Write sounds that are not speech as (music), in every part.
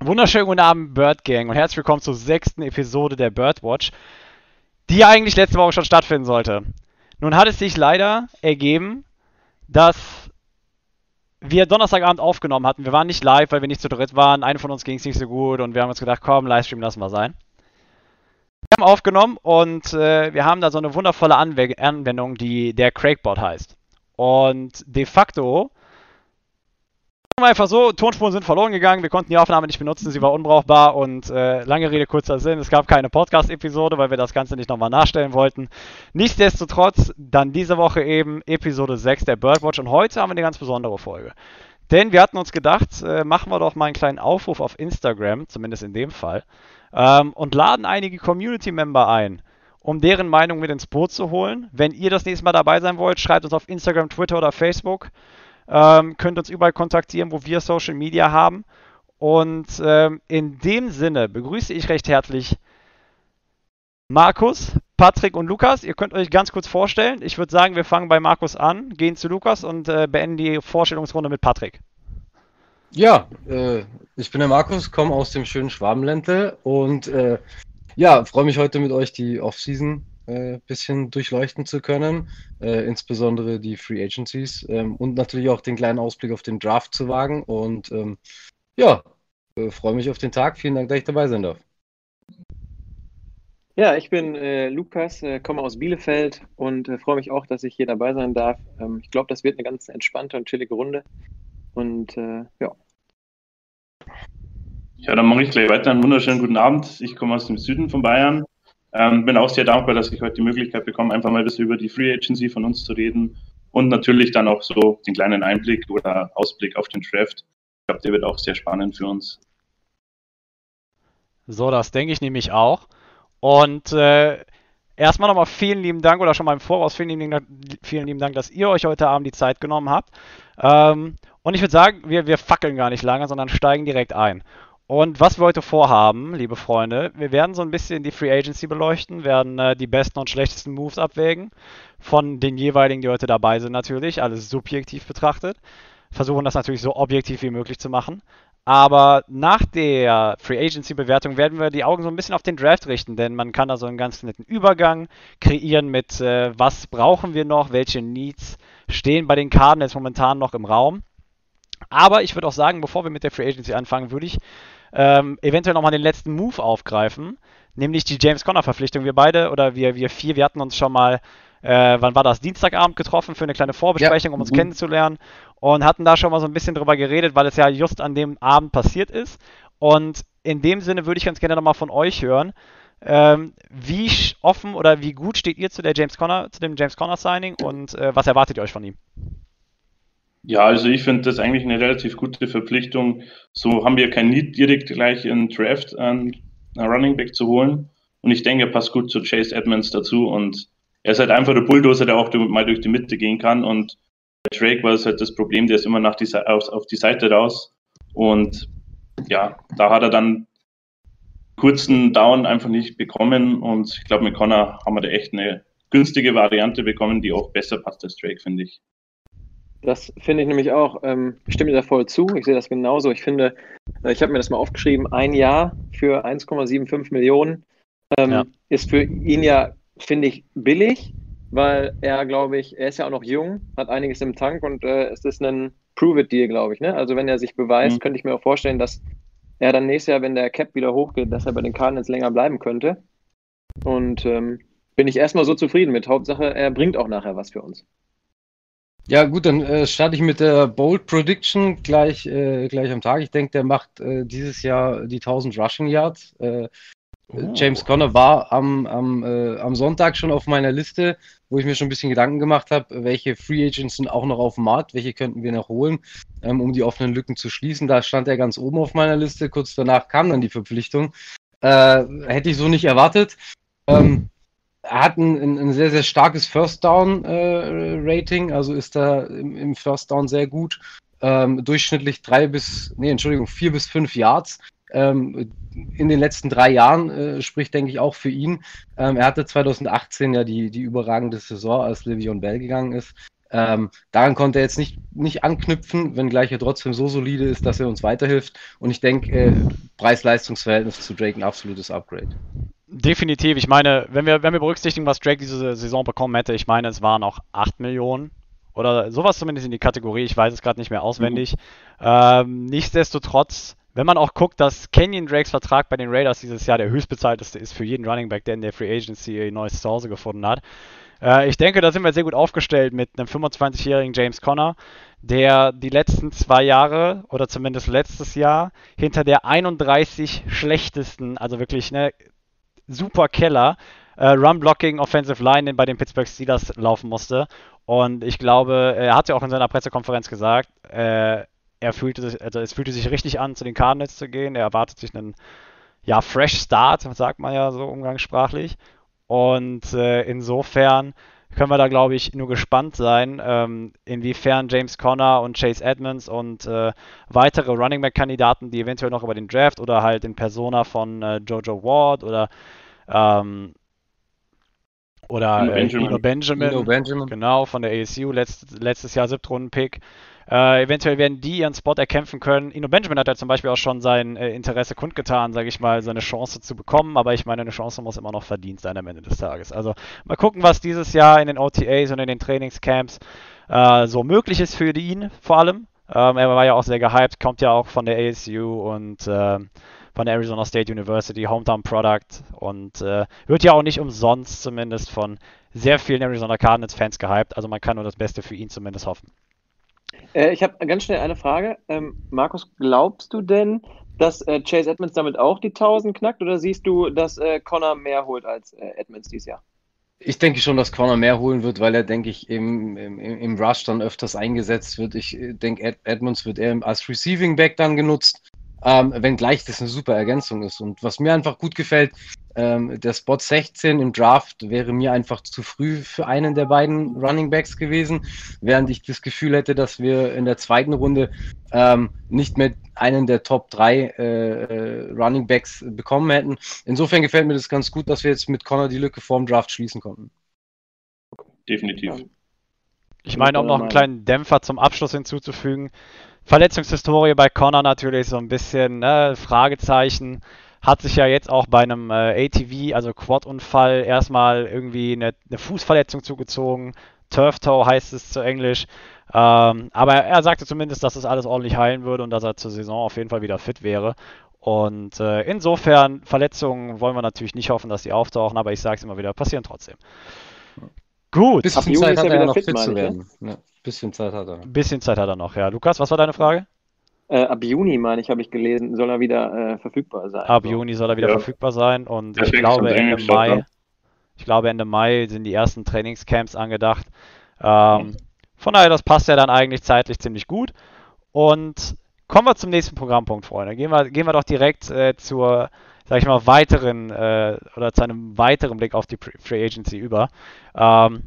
Wunderschönen guten Abend, Bird Gang, und herzlich willkommen zur sechsten Episode der Birdwatch, die eigentlich letzte Woche schon stattfinden sollte. Nun hat es sich leider ergeben, dass wir Donnerstagabend aufgenommen hatten. Wir waren nicht live, weil wir nicht zu dritt waren. Eine von uns ging es nicht so gut und wir haben uns gedacht, komm, Livestream lassen wir sein. Wir haben aufgenommen und äh, wir haben da so eine wundervolle Anw Anwendung, die der Craigbot heißt. Und de facto einfach so, Tonspuren sind verloren gegangen, wir konnten die Aufnahme nicht benutzen, sie war unbrauchbar und äh, lange Rede, kurzer Sinn, es gab keine Podcast-Episode, weil wir das Ganze nicht nochmal nachstellen wollten. Nichtsdestotrotz, dann diese Woche eben Episode 6 der Birdwatch und heute haben wir eine ganz besondere Folge. Denn wir hatten uns gedacht, äh, machen wir doch mal einen kleinen Aufruf auf Instagram, zumindest in dem Fall, ähm, und laden einige Community-Member ein um deren Meinung mit ins Boot zu holen. Wenn ihr das nächste Mal dabei sein wollt, schreibt uns auf Instagram, Twitter oder Facebook. Ähm, könnt uns überall kontaktieren, wo wir Social Media haben. Und ähm, in dem Sinne begrüße ich recht herzlich Markus, Patrick und Lukas. Ihr könnt euch ganz kurz vorstellen. Ich würde sagen, wir fangen bei Markus an, gehen zu Lukas und äh, beenden die Vorstellungsrunde mit Patrick. Ja, äh, ich bin der Markus, komme aus dem schönen Schwabenländle und äh, ja, freue mich heute mit euch die Offseason äh, bisschen durchleuchten zu können, äh, insbesondere die Free Agencies ähm, und natürlich auch den kleinen Ausblick auf den Draft zu wagen. Und ähm, ja, äh, freue mich auf den Tag. Vielen Dank, dass ich dabei sein darf. Ja, ich bin äh, Lukas, äh, komme aus Bielefeld und äh, freue mich auch, dass ich hier dabei sein darf. Ähm, ich glaube, das wird eine ganz entspannte und chillige Runde. Und ja. Ja, dann mache ich gleich weiter. Einen wunderschönen guten Abend. Ich komme aus dem Süden von Bayern, ähm, bin auch sehr dankbar, dass ich heute die Möglichkeit bekomme, einfach mal ein bisschen über die Free Agency von uns zu reden und natürlich dann auch so den kleinen Einblick oder Ausblick auf den Draft. Ich glaube, der wird auch sehr spannend für uns. So, das denke ich nämlich auch. Und äh, erstmal nochmal vielen lieben Dank oder schon mal im Voraus vielen lieben, Dank, vielen lieben Dank, dass ihr euch heute Abend die Zeit genommen habt. Ähm, und ich würde sagen, wir, wir fackeln gar nicht lange, sondern steigen direkt ein. Und was wir heute vorhaben, liebe Freunde, wir werden so ein bisschen die Free Agency beleuchten, werden äh, die besten und schlechtesten Moves abwägen, von den jeweiligen, die heute dabei sind natürlich, alles subjektiv betrachtet. Versuchen das natürlich so objektiv wie möglich zu machen. Aber nach der Free Agency Bewertung werden wir die Augen so ein bisschen auf den Draft richten, denn man kann da so einen ganz netten Übergang kreieren mit, äh, was brauchen wir noch, welche Needs stehen bei den Karten jetzt momentan noch im Raum. Aber ich würde auch sagen, bevor wir mit der Free Agency anfangen, würde ich ähm, eventuell nochmal den letzten Move aufgreifen, nämlich die James Conner-Verpflichtung. Wir beide oder wir, wir vier, wir hatten uns schon mal, äh, wann war das? Dienstagabend getroffen für eine kleine Vorbesprechung, ja. um uns mhm. kennenzulernen und hatten da schon mal so ein bisschen drüber geredet, weil es ja just an dem Abend passiert ist. Und in dem Sinne würde ich ganz gerne nochmal von euch hören. Ähm, wie offen oder wie gut steht ihr zu der James Conner, zu dem James Conner Signing und äh, was erwartet ihr euch von ihm? Ja, also ich finde das eigentlich eine relativ gute Verpflichtung. So haben wir kein Need, direkt gleich in Draft einen Running Back zu holen. Und ich denke, er passt gut zu Chase Edmonds dazu. Und er ist halt einfach der Bulldozer, der auch mal durch die Mitte gehen kann. Und bei Drake war es halt das Problem, der ist immer nach die, auf, auf die Seite raus. Und ja, da hat er dann kurzen Down einfach nicht bekommen. Und ich glaube, mit Connor haben wir da echt eine günstige Variante bekommen, die auch besser passt als Drake, finde ich. Das finde ich nämlich auch, ähm, ich stimme dir da voll zu, ich sehe das genauso. Ich finde, äh, ich habe mir das mal aufgeschrieben, ein Jahr für 1,75 Millionen ähm, ja. ist für ihn ja, finde ich, billig, weil er, glaube ich, er ist ja auch noch jung, hat einiges im Tank und äh, es ist ein Prove-It-Deal, glaube ich. Ne? Also wenn er sich beweist, mhm. könnte ich mir auch vorstellen, dass er dann nächstes Jahr, wenn der Cap wieder hochgeht, dass er bei den Cardinals länger bleiben könnte. Und ähm, bin ich erstmal so zufrieden mit. Hauptsache, er bringt auch nachher was für uns. Ja, gut, dann äh, starte ich mit der Bold Prediction gleich, äh, gleich am Tag. Ich denke, der macht äh, dieses Jahr die 1000 Rushing Yards. Äh, oh. James Conner war am, am, äh, am Sonntag schon auf meiner Liste, wo ich mir schon ein bisschen Gedanken gemacht habe, welche Free Agents sind auch noch auf dem Markt, welche könnten wir noch holen, ähm, um die offenen Lücken zu schließen. Da stand er ganz oben auf meiner Liste. Kurz danach kam dann die Verpflichtung. Äh, hätte ich so nicht erwartet. Ähm, er hat ein, ein, sehr, sehr starkes First Down äh, Rating, also ist da im, im First Down sehr gut. Ähm, durchschnittlich drei bis, nee, Entschuldigung, vier bis fünf Yards. Ähm, in den letzten drei Jahren äh, spricht, denke ich, auch für ihn. Ähm, er hatte 2018 ja die, die überragende Saison, als Le'Veon Bell gegangen ist. Ähm, daran konnte er jetzt nicht, nicht anknüpfen, wenngleich er trotzdem so solide ist, dass er uns weiterhilft. Und ich denke, äh, Preis-Leistungs-Verhältnis zu Drake ein absolutes Upgrade. Definitiv. Ich meine, wenn wir, wenn wir berücksichtigen, was Drake diese Saison bekommen hätte, ich meine, es waren auch 8 Millionen oder sowas zumindest in die Kategorie. Ich weiß es gerade nicht mehr auswendig. Mhm. Ähm, nichtsdestotrotz, wenn man auch guckt, dass Kenyon Drakes Vertrag bei den Raiders dieses Jahr der höchstbezahlteste ist für jeden Running Back, der in der Free Agency ein neues Zuhause gefunden hat. Äh, ich denke, da sind wir sehr gut aufgestellt mit einem 25-jährigen James Conner, der die letzten zwei Jahre oder zumindest letztes Jahr hinter der 31 schlechtesten, also wirklich ne, super Keller, äh, Run-Blocking Offensive Line bei den Pittsburgh Steelers laufen musste. Und ich glaube, er hat ja auch in seiner Pressekonferenz gesagt, äh, er fühlte sich, also es fühlte sich richtig an, zu den Cardinals zu gehen. Er erwartet sich einen ja, Fresh Start, sagt man ja so umgangssprachlich. Und äh, insofern können wir da, glaube ich, nur gespannt sein, ähm, inwiefern James Conner und Chase Edmonds und äh, weitere Running Back-Kandidaten, die eventuell noch über den Draft oder halt in Persona von äh, Jojo Ward oder ähm, oder Ino Benjamin. Benjamin, Benjamin, genau, von der ASU, letzt, letztes Jahr Siebtrunden-Pick. Äh, eventuell werden die ihren Spot erkämpfen können. Ino Benjamin hat ja zum Beispiel auch schon sein äh, Interesse kundgetan, sage ich mal, seine Chance zu bekommen, aber ich meine, eine Chance muss immer noch verdient sein am Ende des Tages. Also mal gucken, was dieses Jahr in den OTAs und in den Trainingscamps äh, so möglich ist für ihn vor allem. Ähm, er war ja auch sehr gehypt, kommt ja auch von der ASU und äh, von der Arizona State University, Hometown Product und äh, wird ja auch nicht umsonst zumindest von sehr vielen Arizona Cardinals Fans gehypt. Also man kann nur das Beste für ihn zumindest hoffen. Äh, ich habe ganz schnell eine Frage. Ähm, Markus, glaubst du denn, dass äh, Chase Edmonds damit auch die 1000 knackt oder siehst du, dass äh, Connor mehr holt als äh, Edmonds dieses Jahr? Ich denke schon, dass Connor mehr holen wird, weil er, denke ich, im, im, im Rush dann öfters eingesetzt wird. Ich äh, denke, Ed Edmonds wird eher als Receiving Back dann genutzt. Ähm, wenngleich das eine super Ergänzung ist. Und was mir einfach gut gefällt, ähm, der Spot 16 im Draft wäre mir einfach zu früh für einen der beiden Running Backs gewesen, während ich das Gefühl hätte, dass wir in der zweiten Runde ähm, nicht mehr einen der Top 3 äh, äh, Running Backs bekommen hätten. Insofern gefällt mir das ganz gut, dass wir jetzt mit Connor die Lücke vorm Draft schließen konnten. Definitiv. Ich meine, um noch einen kleinen Dämpfer zum Abschluss hinzuzufügen, Verletzungshistorie bei Connor natürlich so ein bisschen ne, Fragezeichen. Hat sich ja jetzt auch bei einem äh, ATV, also Quad-Unfall, erstmal irgendwie eine, eine, Fußverletzung zugezogen. Turf Toe heißt es zu Englisch. Ähm, aber er sagte zumindest, dass das alles ordentlich heilen würde und dass er zur Saison auf jeden Fall wieder fit wäre. Und äh, insofern, Verletzungen wollen wir natürlich nicht hoffen, dass sie auftauchen, aber ich sage es immer wieder, passieren trotzdem. Gut. Bisschen Zeit hat er ja noch fit, fit zu werden. Ja. Bisschen Zeit hat er. Bisschen Zeit hat er noch, ja. Lukas, was war deine Frage? Äh, ab Juni, meine ich, habe ich gelesen, soll er wieder äh, verfügbar sein. Ab so. Juni soll er wieder ja. verfügbar sein und ich glaube Ende Mai, ich glaube Ende Mai sind die ersten Trainingscamps angedacht. Ähm, von daher, das passt ja dann eigentlich zeitlich ziemlich gut. Und kommen wir zum nächsten Programmpunkt, Freunde. Gehen wir, gehen wir doch direkt äh, zur, sag ich mal, weiteren äh, oder zu einem weiteren Blick auf die Free Agency über. Ähm,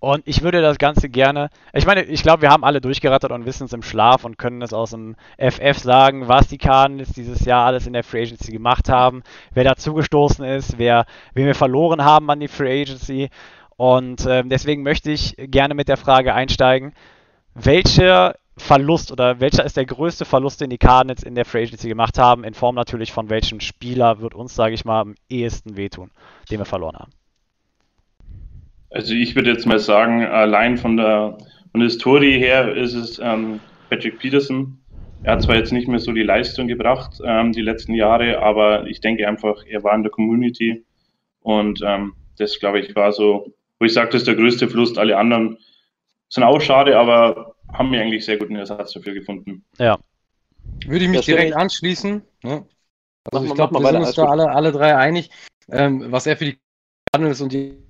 und ich würde das Ganze gerne, ich meine, ich glaube, wir haben alle durchgerattert und wissen es im Schlaf und können es aus dem FF sagen, was die Cardinals dieses Jahr alles in der Free Agency gemacht haben, wer dazugestoßen ist, wer, wen wir verloren haben an die Free Agency. Und äh, deswegen möchte ich gerne mit der Frage einsteigen, welcher Verlust oder welcher ist der größte Verlust, den die Cardinals in der Free Agency gemacht haben, in Form natürlich von welchem Spieler wird uns, sage ich mal, am ehesten wehtun, den wir verloren haben? Also ich würde jetzt mal sagen, allein von der, von der Historie her ist es ähm, Patrick Peterson. Er hat zwar jetzt nicht mehr so die Leistung gebracht ähm, die letzten Jahre, aber ich denke einfach, er war in der Community und ähm, das, glaube ich, war so, wo ich sage, das ist der größte Verlust. Alle anderen sind auch schade, aber haben mir eigentlich sehr guten Ersatz dafür gefunden. Ja. Würde ich mich direkt anschließen. Ne? Also ich glaube, wir sind uns da alle, alle drei einig. Ähm, was er für die Cardinals und die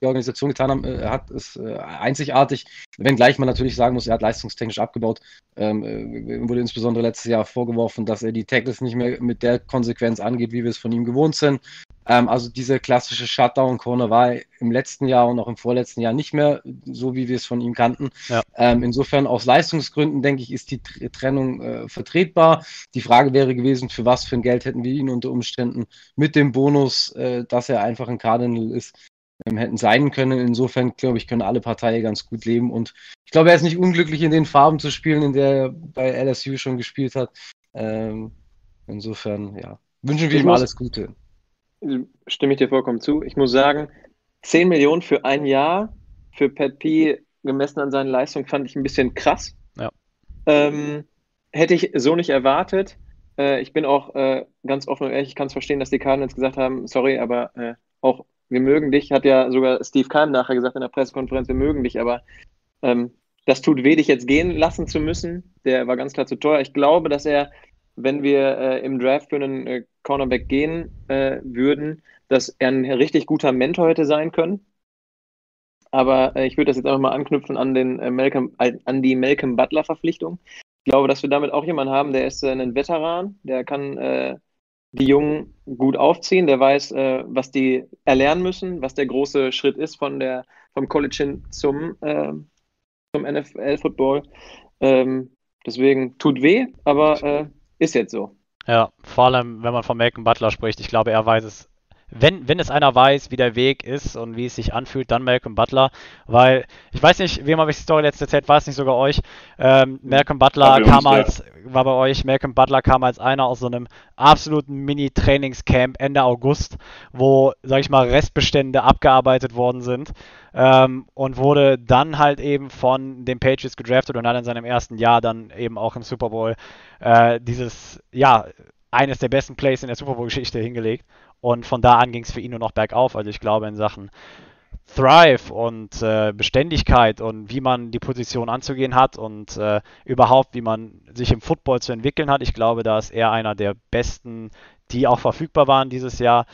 die Organisation getan haben, äh, hat, ist äh, einzigartig. Wenngleich man natürlich sagen muss, er hat leistungstechnisch abgebaut. Ähm, äh, wurde insbesondere letztes Jahr vorgeworfen, dass er die Tackles nicht mehr mit der Konsequenz angeht, wie wir es von ihm gewohnt sind. Ähm, also diese klassische Shutdown-Corner war im letzten Jahr und auch im vorletzten Jahr nicht mehr so, wie wir es von ihm kannten. Ja. Ähm, insofern aus Leistungsgründen, denke ich, ist die Trennung äh, vertretbar. Die Frage wäre gewesen, für was für ein Geld hätten wir ihn unter Umständen mit dem Bonus, äh, dass er einfach ein Cardinal ist, ähm, hätten sein können. Insofern, glaube ich, können alle Parteien ganz gut leben. Und ich glaube, er ist nicht unglücklich, in den Farben zu spielen, in der er bei LSU schon gespielt hat. Ähm, insofern, ja, wünschen wir ich ihm alles Gute. Stimme ich dir vollkommen zu. Ich muss sagen, 10 Millionen für ein Jahr für Pat P gemessen an seinen Leistungen fand ich ein bisschen krass. Ja. Ähm, hätte ich so nicht erwartet. Äh, ich bin auch äh, ganz offen und ehrlich, ich kann es verstehen, dass die Cardinals gesagt haben, sorry, aber äh, auch wir mögen dich, hat ja sogar Steve Keim nachher gesagt in der Pressekonferenz, wir mögen dich, aber ähm, das tut weh, dich jetzt gehen lassen zu müssen. Der war ganz klar zu teuer. Ich glaube, dass er, wenn wir äh, im Draft für einen äh, Cornerback gehen äh, würden, dass er ein richtig guter Mentor hätte sein können. Aber äh, ich würde das jetzt einfach mal anknüpfen an, den, äh, Malcolm, an die Malcolm Butler-Verpflichtung. Ich glaube, dass wir damit auch jemanden haben, der ist äh, ein Veteran, der kann die Jungen gut aufziehen, der weiß, äh, was die erlernen müssen, was der große Schritt ist von der, vom College hin zum, äh, zum NFL-Football. Ähm, deswegen tut weh, aber äh, ist jetzt so. Ja, vor allem, wenn man von Malcolm Butler spricht, ich glaube, er weiß es wenn, wenn es einer weiß, wie der Weg ist und wie es sich anfühlt, dann Malcolm Butler, weil ich weiß nicht, wem habe ich die Story letzte Zeit, war es nicht sogar euch. Ähm, Malcolm Butler kam als, war bei euch, Malcolm Butler kam als einer aus so einem absoluten Mini-Trainingscamp Ende August, wo, sag ich mal, Restbestände abgearbeitet worden sind ähm, und wurde dann halt eben von den Patriots gedraftet und hat in seinem ersten Jahr dann eben auch im Super Bowl äh, dieses, ja, eines der besten Plays in der Super Bowl-Geschichte hingelegt. Und von da an ging es für ihn nur noch bergauf. Also ich glaube in Sachen Thrive und äh, Beständigkeit und wie man die Position anzugehen hat und äh, überhaupt, wie man sich im Football zu entwickeln hat. Ich glaube, da ist er einer der besten, die auch verfügbar waren dieses Jahr.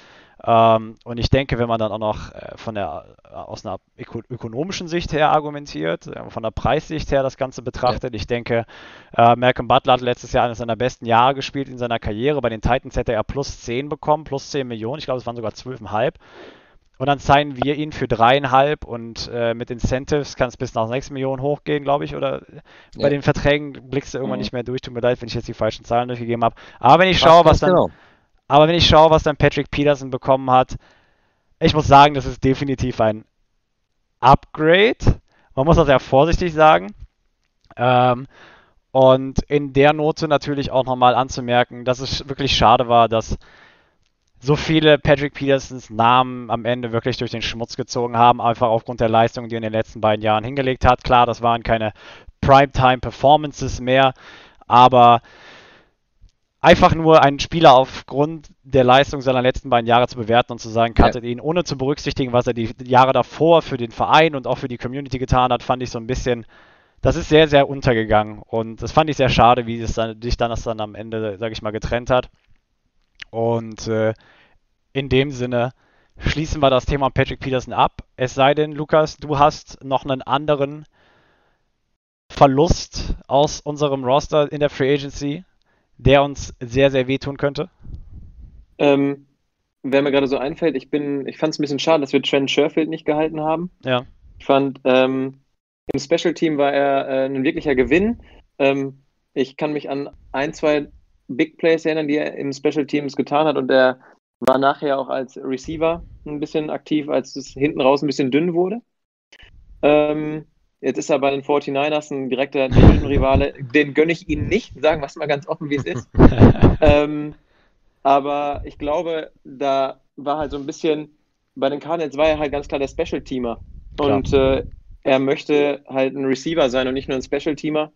Ähm, und ich denke, wenn man dann auch noch äh, von der, äh, aus einer öko ökonomischen Sicht her argumentiert, äh, von der Preissicht her das Ganze betrachtet, ja. ich denke, Malcolm Butler hat letztes Jahr eines seiner besten Jahre gespielt in seiner Karriere. Bei den Titans hätte er plus 10 bekommen, plus 10 Millionen. Ich glaube, es waren sogar 12,5. Und dann zeigen wir ihn für dreieinhalb und äh, mit Incentives kann es bis nach 6 Millionen hochgehen, glaube ich. Oder ja. bei den Verträgen blickst du irgendwann mhm. nicht mehr durch. Tut mir leid, wenn ich jetzt die falschen Zahlen durchgegeben habe. Aber wenn ich schaue, was dann, genau. Aber wenn ich schaue, was dann Patrick Peterson bekommen hat, ich muss sagen, das ist definitiv ein Upgrade. Man muss das ja vorsichtig sagen. Ähm, und in der Note natürlich auch nochmal anzumerken, dass es wirklich schade war, dass so viele Patrick Petersons Namen am Ende wirklich durch den Schmutz gezogen haben, einfach aufgrund der Leistung, die er in den letzten beiden Jahren hingelegt hat. Klar, das waren keine Primetime-Performances mehr, aber einfach nur einen Spieler aufgrund der Leistung seiner letzten beiden Jahre zu bewerten und zu sagen, cuttet ja. ihn, ohne zu berücksichtigen, was er die Jahre davor für den Verein und auch für die Community getan hat, fand ich so ein bisschen, das ist sehr, sehr untergegangen. Und das fand ich sehr schade, wie es dann, sich dann das dann am Ende, sage ich mal, getrennt hat. Und äh, in dem Sinne schließen wir das Thema Patrick Peterson ab. Es sei denn, Lukas, du hast noch einen anderen Verlust aus unserem Roster in der Free Agency, der uns sehr, sehr wehtun könnte? Ähm, wer mir gerade so einfällt, ich bin, ich fand es ein bisschen schade, dass wir Trent Sherfield nicht gehalten haben. Ja. Ich fand, ähm, im Special Team war er äh, ein wirklicher Gewinn. Ähm, ich kann mich an ein, zwei Big Plays erinnern, die er im Special Teams getan hat und er war nachher auch als Receiver ein bisschen aktiv, als es hinten raus ein bisschen dünn wurde. Ähm, Jetzt ist er bei den 49ers ein direkter Division-Rivale. Den gönne ich ihnen nicht, sagen wir es mal ganz offen, wie es ist. (laughs) ähm, aber ich glaube, da war halt so ein bisschen, bei den Cardinals war er halt ganz klar der Special-Teamer. Und äh, er möchte halt ein Receiver sein und nicht nur ein Special-Teamer.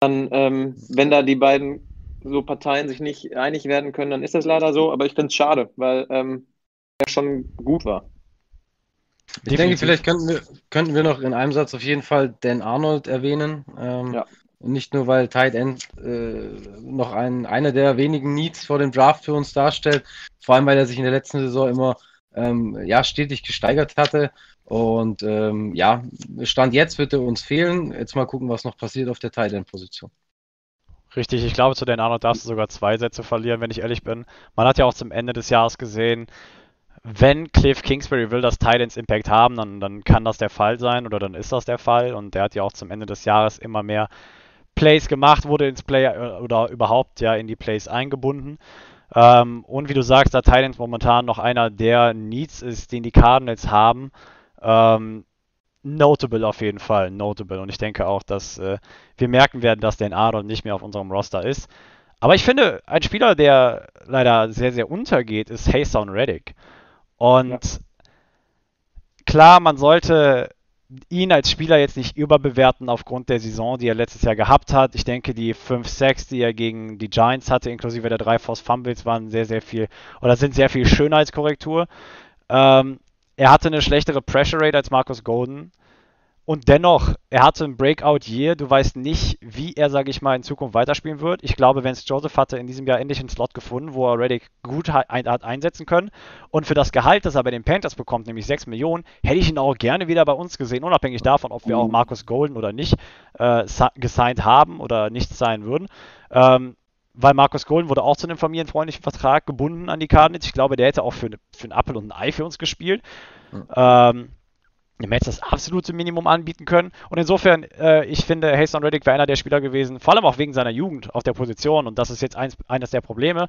Dann, ähm, wenn da die beiden so Parteien sich nicht einig werden können, dann ist das leider so. Aber ich finde es schade, weil ähm, er schon gut war. Ich denke, vielleicht könnten wir, könnten wir noch in einem Satz auf jeden Fall Dan Arnold erwähnen. Ähm, ja. Nicht nur, weil Tight End äh, noch ein, eine der wenigen Needs vor dem Draft für uns darstellt, vor allem weil er sich in der letzten Saison immer ähm, ja, stetig gesteigert hatte. Und ähm, ja, Stand jetzt wird er uns fehlen. Jetzt mal gucken, was noch passiert auf der Tight End Position. Richtig, ich glaube, zu Dan Arnold darfst du sogar zwei Sätze verlieren, wenn ich ehrlich bin. Man hat ja auch zum Ende des Jahres gesehen, wenn Cliff Kingsbury will, dass Titans Impact haben, dann, dann kann das der Fall sein oder dann ist das der Fall. Und der hat ja auch zum Ende des Jahres immer mehr Plays gemacht, wurde ins Play äh, oder überhaupt ja in die Plays eingebunden. Ähm, und wie du sagst, da Titans momentan noch einer der Needs ist, den die Cardinals haben. Ähm, notable auf jeden Fall, notable. Und ich denke auch, dass äh, wir merken werden, dass Dan Arnold nicht mehr auf unserem Roster ist. Aber ich finde, ein Spieler, der leider sehr, sehr untergeht, ist Hayson Reddick. Und ja. klar, man sollte ihn als Spieler jetzt nicht überbewerten aufgrund der Saison, die er letztes Jahr gehabt hat. Ich denke, die 5 6 die er gegen die Giants hatte, inklusive der drei Force Fumbles, waren sehr, sehr viel oder sind sehr viel Schönheitskorrektur. Ähm, er hatte eine schlechtere Pressure Rate als Marcus Golden. Und dennoch, er hatte ein Breakout-Year. Du weißt nicht, wie er, sage ich mal, in Zukunft weiterspielen wird. Ich glaube, Vance Joseph hatte in diesem Jahr endlich einen Slot gefunden, wo er Reddick gut hat einsetzen können. Und für das Gehalt, das er bei den Panthers bekommt, nämlich 6 Millionen, hätte ich ihn auch gerne wieder bei uns gesehen, unabhängig davon, ob wir auch Marcus Golden oder nicht äh, gesigned haben oder nicht sein würden. Ähm, weil Marcus Golden wurde auch zu einem familienfreundlichen Vertrag gebunden an die Cardinals. Ich glaube, der hätte auch für, für einen Apfel und ein Ei für uns gespielt. Mhm. Ähm, dem hätte das absolute Minimum anbieten können. Und insofern, äh, ich finde, Haston Reddick wäre einer der Spieler gewesen, vor allem auch wegen seiner Jugend auf der Position. Und das ist jetzt eins, eines der Probleme,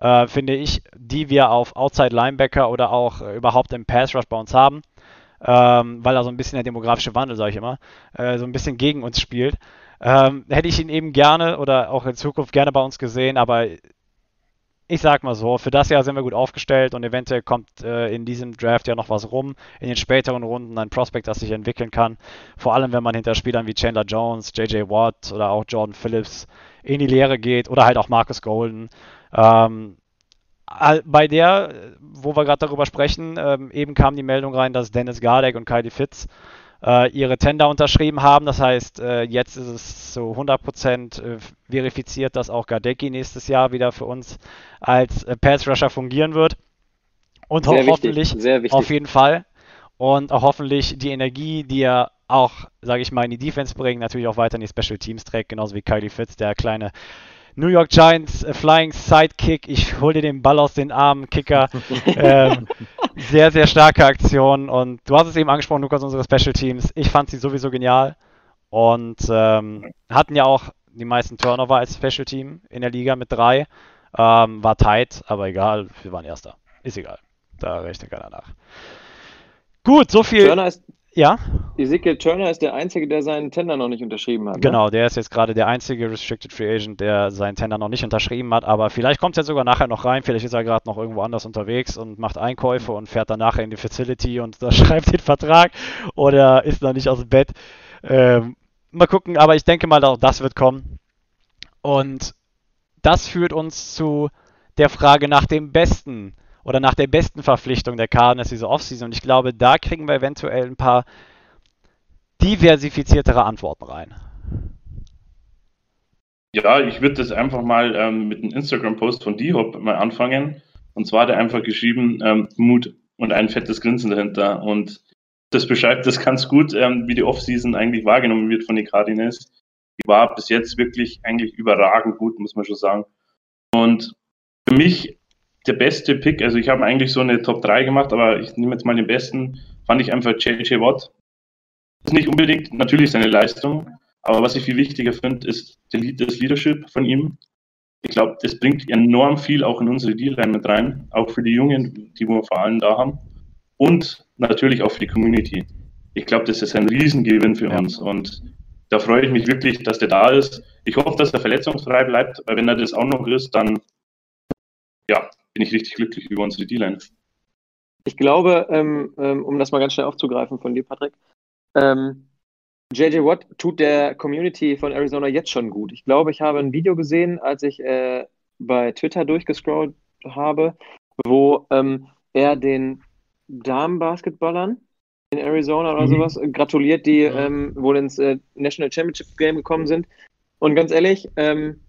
äh, finde ich, die wir auf Outside Linebacker oder auch äh, überhaupt im Pass Rush bei uns haben. Ähm, weil da so ein bisschen der demografische Wandel, sage ich immer, äh, so ein bisschen gegen uns spielt. Ähm, hätte ich ihn eben gerne oder auch in Zukunft gerne bei uns gesehen, aber ich sag mal so, für das Jahr sind wir gut aufgestellt und eventuell kommt äh, in diesem Draft ja noch was rum, in den späteren Runden ein Prospect, das sich entwickeln kann. Vor allem, wenn man hinter Spielern wie Chandler Jones, JJ Watt oder auch Jordan Phillips in die Lehre geht oder halt auch Marcus Golden. Ähm, bei der, wo wir gerade darüber sprechen, ähm, eben kam die Meldung rein, dass Dennis Gardeck und Kylie Fitz äh, ihre Tender unterschrieben haben. Das heißt, äh, jetzt ist es so 100% äh, verifiziert, dass auch Gardecki nächstes Jahr wieder für uns als äh, Pass Rusher fungieren wird. Und ho hoffentlich, auf jeden Fall. Und auch hoffentlich die Energie, die er auch, sage ich mal, in die Defense bringt, natürlich auch weiter in die Special Teams trägt, genauso wie Kylie Fitz, der kleine New York Giants äh, Flying Sidekick. Ich hole dir den Ball aus den Armen, Kicker. (laughs) ähm, sehr, sehr starke Aktion. Und du hast es eben angesprochen, Lukas, unsere Special Teams. Ich fand sie sowieso genial. Und ähm, hatten ja auch die meisten Turnover als Special Team in der Liga mit drei. Ähm, war tight, aber egal, wir waren Erster. Ist egal. Da rechnet keiner nach. Gut, so viel. Turner ist, ja. Ezekiel Turner ist der Einzige, der seinen Tender noch nicht unterschrieben hat. Ne? Genau, ne? der ist jetzt gerade der einzige Restricted Free Agent, der seinen Tender noch nicht unterschrieben hat. Aber vielleicht kommt er sogar nachher noch rein. Vielleicht ist er gerade noch irgendwo anders unterwegs und macht Einkäufe und fährt dann nachher in die Facility und (laughs) da schreibt den Vertrag oder ist noch nicht aus dem Bett. Ähm, mal gucken, aber ich denke mal, auch das wird kommen. Und das führt uns zu der Frage nach dem besten oder nach der besten Verpflichtung der Cardinals diese Offseason. Und ich glaube, da kriegen wir eventuell ein paar diversifiziertere Antworten rein. Ja, ich würde das einfach mal ähm, mit einem Instagram-Post von D-Hop mal anfangen. Und zwar hat er einfach geschrieben, ähm, Mut und ein fettes Grinsen dahinter. Und das beschreibt das ganz gut, ähm, wie die Offseason eigentlich wahrgenommen wird von den Cardinals. Die war bis jetzt wirklich eigentlich überragend gut, muss man schon sagen. Und für mich der beste Pick, also ich habe eigentlich so eine Top 3 gemacht, aber ich nehme jetzt mal den besten, fand ich einfach JJ Watt. Das ist nicht unbedingt natürlich seine Leistung, aber was ich viel wichtiger finde, ist das Leadership von ihm. Ich glaube, das bringt enorm viel auch in unsere D-Line mit rein, auch für die Jungen, die wir vor allem da haben. Und natürlich auch für die Community. Ich glaube, das ist ein Riesengewinn für ja. uns und da freue ich mich wirklich, dass der da ist. Ich hoffe, dass er verletzungsfrei bleibt, weil wenn er das auch noch ist, dann ja, bin ich richtig glücklich über unsere D-Line. Ich glaube, ähm, ähm, um das mal ganz schnell aufzugreifen von dir, Patrick, ähm, JJ Watt tut der Community von Arizona jetzt schon gut. Ich glaube, ich habe ein Video gesehen, als ich äh, bei Twitter durchgescrollt habe, wo ähm, er den Damenbasketballern in Arizona oder mhm. sowas gratuliert, die ähm, wohl ins äh, National Championship Game gekommen sind. Und ganz ehrlich, ähm,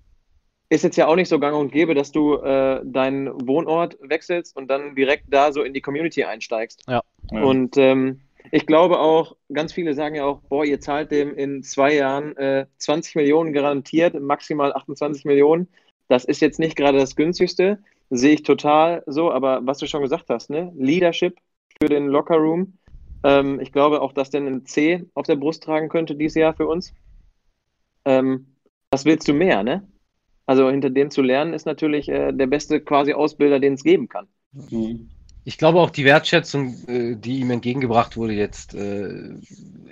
ist jetzt ja auch nicht so gang und gäbe, dass du äh, deinen Wohnort wechselst und dann direkt da so in die Community einsteigst. Ja. Und ähm, ich glaube auch, ganz viele sagen ja auch, boah, ihr zahlt dem in zwei Jahren äh, 20 Millionen garantiert, maximal 28 Millionen. Das ist jetzt nicht gerade das günstigste, sehe ich total so, aber was du schon gesagt hast, ne? Leadership für den Locker Room. Ähm, ich glaube auch, dass der ein C auf der Brust tragen könnte dieses Jahr für uns. Ähm, was willst du mehr, ne? Also hinter dem zu lernen ist natürlich äh, der beste quasi Ausbilder, den es geben kann. Mhm. Ich glaube auch die Wertschätzung, äh, die ihm entgegengebracht wurde jetzt, äh,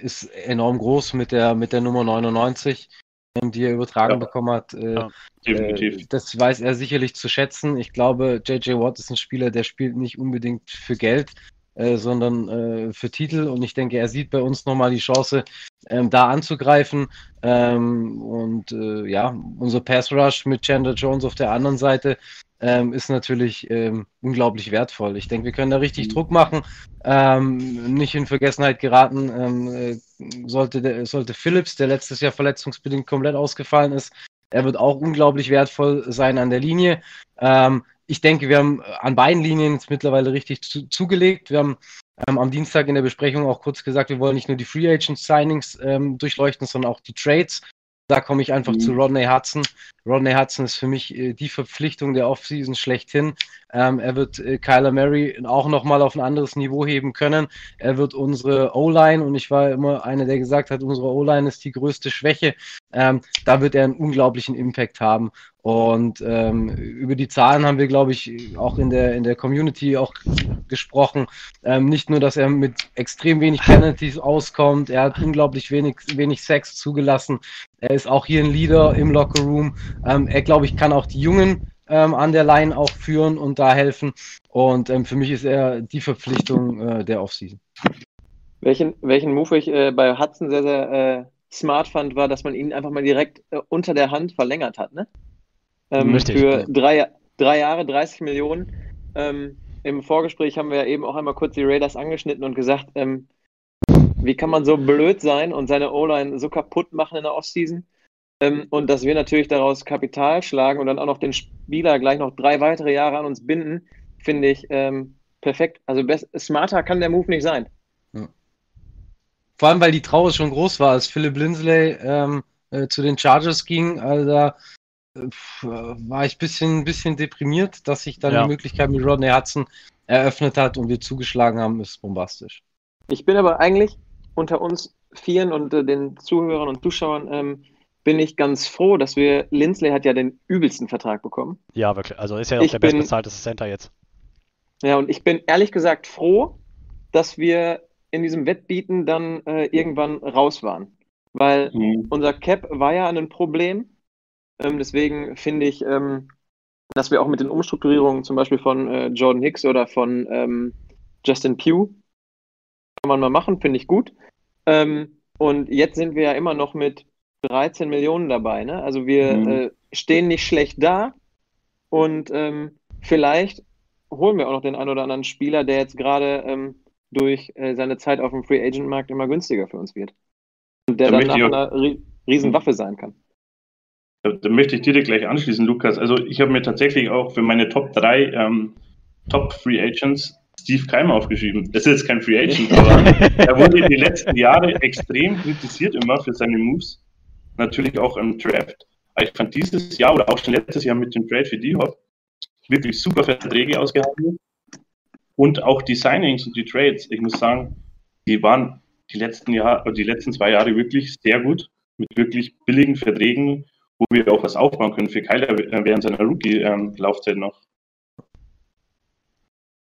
ist enorm groß mit der, mit der Nummer 99, ähm, die er übertragen ja. bekommen hat. Äh, ja, definitiv. Das weiß er sicherlich zu schätzen. Ich glaube, JJ Watt ist ein Spieler, der spielt nicht unbedingt für Geld. Äh, sondern äh, für Titel. Und ich denke, er sieht bei uns nochmal die Chance, ähm, da anzugreifen. Ähm, und äh, ja, unser Pass Rush mit Chandler Jones auf der anderen Seite ähm, ist natürlich ähm, unglaublich wertvoll. Ich denke, wir können da richtig mhm. Druck machen, ähm, nicht in Vergessenheit geraten. Ähm, äh, sollte, der, sollte Phillips, der letztes Jahr verletzungsbedingt komplett ausgefallen ist, er wird auch unglaublich wertvoll sein an der Linie. Ähm, ich denke, wir haben an beiden Linien jetzt mittlerweile richtig zu, zugelegt. Wir haben ähm, am Dienstag in der Besprechung auch kurz gesagt, wir wollen nicht nur die Free Agent Signings ähm, durchleuchten, sondern auch die Trades. Da komme ich einfach mhm. zu Rodney Hudson. Rodney Hudson ist für mich äh, die Verpflichtung der Offseason schlechthin. Ähm, er wird äh, Kyler Murray auch nochmal auf ein anderes Niveau heben können. Er wird unsere O-Line, und ich war immer einer, der gesagt hat, unsere O-Line ist die größte Schwäche. Ähm, da wird er einen unglaublichen Impact haben. Und ähm, über die Zahlen haben wir, glaube ich, auch in der, in der Community auch gesprochen. Ähm, nicht nur, dass er mit extrem wenig Penalties auskommt, er hat unglaublich wenig, wenig Sex zugelassen. Er ist auch hier ein Leader im Lockerroom. Ähm, er, glaube ich, kann auch die Jungen ähm, an der Line auch führen und da helfen. Und ähm, für mich ist er die Verpflichtung äh, der Offseason. Welchen, welchen Move ich äh, bei Hudson sehr, sehr äh, smart fand, war, dass man ihn einfach mal direkt äh, unter der Hand verlängert hat. Ne? ähm, Richtig, für ja. drei, drei Jahre 30 Millionen. Ähm, Im Vorgespräch haben wir ja eben auch einmal kurz die Raiders angeschnitten und gesagt, ähm, wie kann man so blöd sein und seine O-Line so kaputt machen in der Offseason? Ähm, und dass wir natürlich daraus Kapital schlagen und dann auch noch den Spieler gleich noch drei weitere Jahre an uns binden, finde ich ähm, perfekt. Also best, smarter kann der Move nicht sein. Ja. Vor allem, weil die Trauer schon groß war, als Philip Linsley ähm, äh, zu den Chargers ging. Also da war ich ein bisschen, bisschen deprimiert, dass sich dann ja. die Möglichkeit mit Rodney Hudson eröffnet hat und wir zugeschlagen haben, ist bombastisch. Ich bin aber eigentlich unter uns Vieren und äh, den Zuhörern und Zuschauern ähm, bin ich ganz froh, dass wir, Lindsley hat ja den übelsten Vertrag bekommen. Ja, wirklich. Also ist ja auch ich der bin, bestbezahlte Center jetzt. Ja, und ich bin ehrlich gesagt froh, dass wir in diesem Wettbieten dann äh, irgendwann raus waren. Weil mhm. unser Cap war ja ein Problem ähm, deswegen finde ich, ähm, dass wir auch mit den Umstrukturierungen zum Beispiel von äh, Jordan Hicks oder von ähm, Justin Pugh kann man mal machen, finde ich gut. Ähm, und jetzt sind wir ja immer noch mit 13 Millionen dabei. Ne? Also wir mhm. äh, stehen nicht schlecht da und ähm, vielleicht holen wir auch noch den einen oder anderen Spieler, der jetzt gerade ähm, durch äh, seine Zeit auf dem Free Agent Markt immer günstiger für uns wird. Und der da dann nach einer Riesenwaffe sein kann. Da, da, möchte ich dir gleich anschließen, Lukas. Also ich habe mir tatsächlich auch für meine Top 3 ähm, Top Free Agents Steve Keim aufgeschrieben. Das ist jetzt kein Free Agent, aber (laughs) er wurde die letzten Jahre extrem kritisiert immer für seine Moves. Natürlich auch im Draft. Aber ich fand dieses Jahr oder auch schon letztes Jahr mit dem Trade für D-Hop wirklich super Verträge ausgehandelt. Und auch die Signings und die Trades, ich muss sagen, die waren die letzten Jahre, die letzten zwei Jahre wirklich sehr gut mit wirklich billigen Verträgen wo wir auch was aufbauen können für Kyler äh, während seiner Rookie-Laufzeit noch.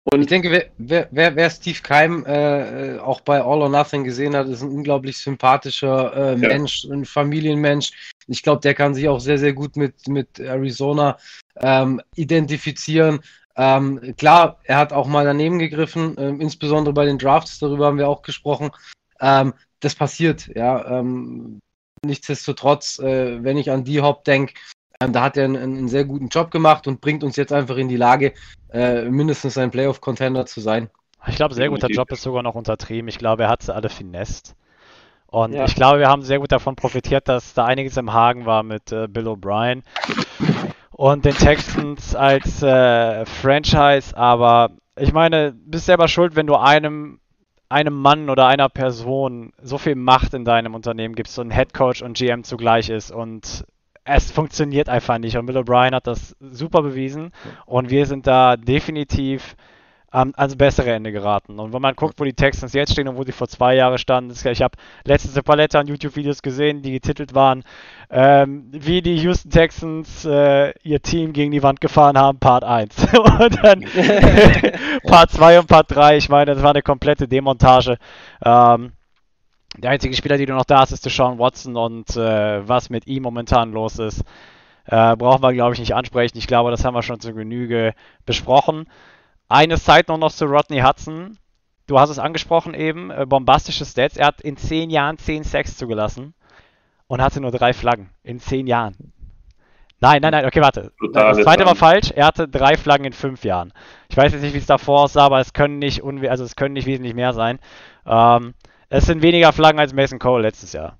Und ich denke, wer, wer, wer Steve Keim äh, auch bei All or Nothing gesehen hat, ist ein unglaublich sympathischer äh, Mensch, ja. ein Familienmensch. Ich glaube, der kann sich auch sehr, sehr gut mit, mit Arizona ähm, identifizieren. Ähm, klar, er hat auch mal daneben gegriffen, äh, insbesondere bei den Drafts, darüber haben wir auch gesprochen. Ähm, das passiert, ja. Ähm, nichtsdestotrotz, äh, wenn ich an die Hop denke, ähm, da hat er einen, einen, sehr guten Job gemacht und bringt uns jetzt einfach in die Lage, äh, mindestens ein Playoff-Contender zu sein. Ich glaube, sehr guter Job ist sogar noch untertrieben. Ich glaube, er hat sie alle finest. Und ja. ich glaube, wir haben sehr gut davon profitiert, dass da einiges im Hagen war mit äh, Bill O'Brien und den Texans als äh, Franchise. Aber ich meine, bist selber schuld, wenn du einem einem Mann oder einer Person so viel Macht in deinem Unternehmen gibst und Head Coach und GM zugleich ist und es funktioniert einfach nicht. Und Bill O'Brien hat das super bewiesen und wir sind da definitiv ähm, ans bessere Ende geraten. Und wenn man guckt, wo die Texans jetzt stehen und wo sie vor zwei Jahren standen, ich habe letztens eine Palette an YouTube-Videos gesehen, die getitelt waren, ähm, wie die Houston Texans äh, ihr Team gegen die Wand gefahren haben, Part 1. (laughs) und dann (laughs) Part 2 und Part 3, ich meine, das war eine komplette Demontage. Ähm, der einzige Spieler, du noch da hast, ist Deshaun Watson und äh, was mit ihm momentan los ist, äh, brauchen wir, glaube ich, nicht ansprechen. Ich glaube, das haben wir schon zu Genüge besprochen. Eine Zeit noch, noch zu Rodney Hudson. Du hast es angesprochen eben, äh, bombastische Stats. Er hat in 10 Jahren 10 Sacks zugelassen und hatte nur drei Flaggen. In 10 Jahren. Nein, nein, nein, okay, warte. das zweite war falsch. Er hatte drei Flaggen in fünf Jahren. Ich weiß jetzt nicht, wie es davor aussah, aber es können nicht, also es können nicht wesentlich mehr sein. Ähm, es sind weniger Flaggen als Mason Cole letztes Jahr.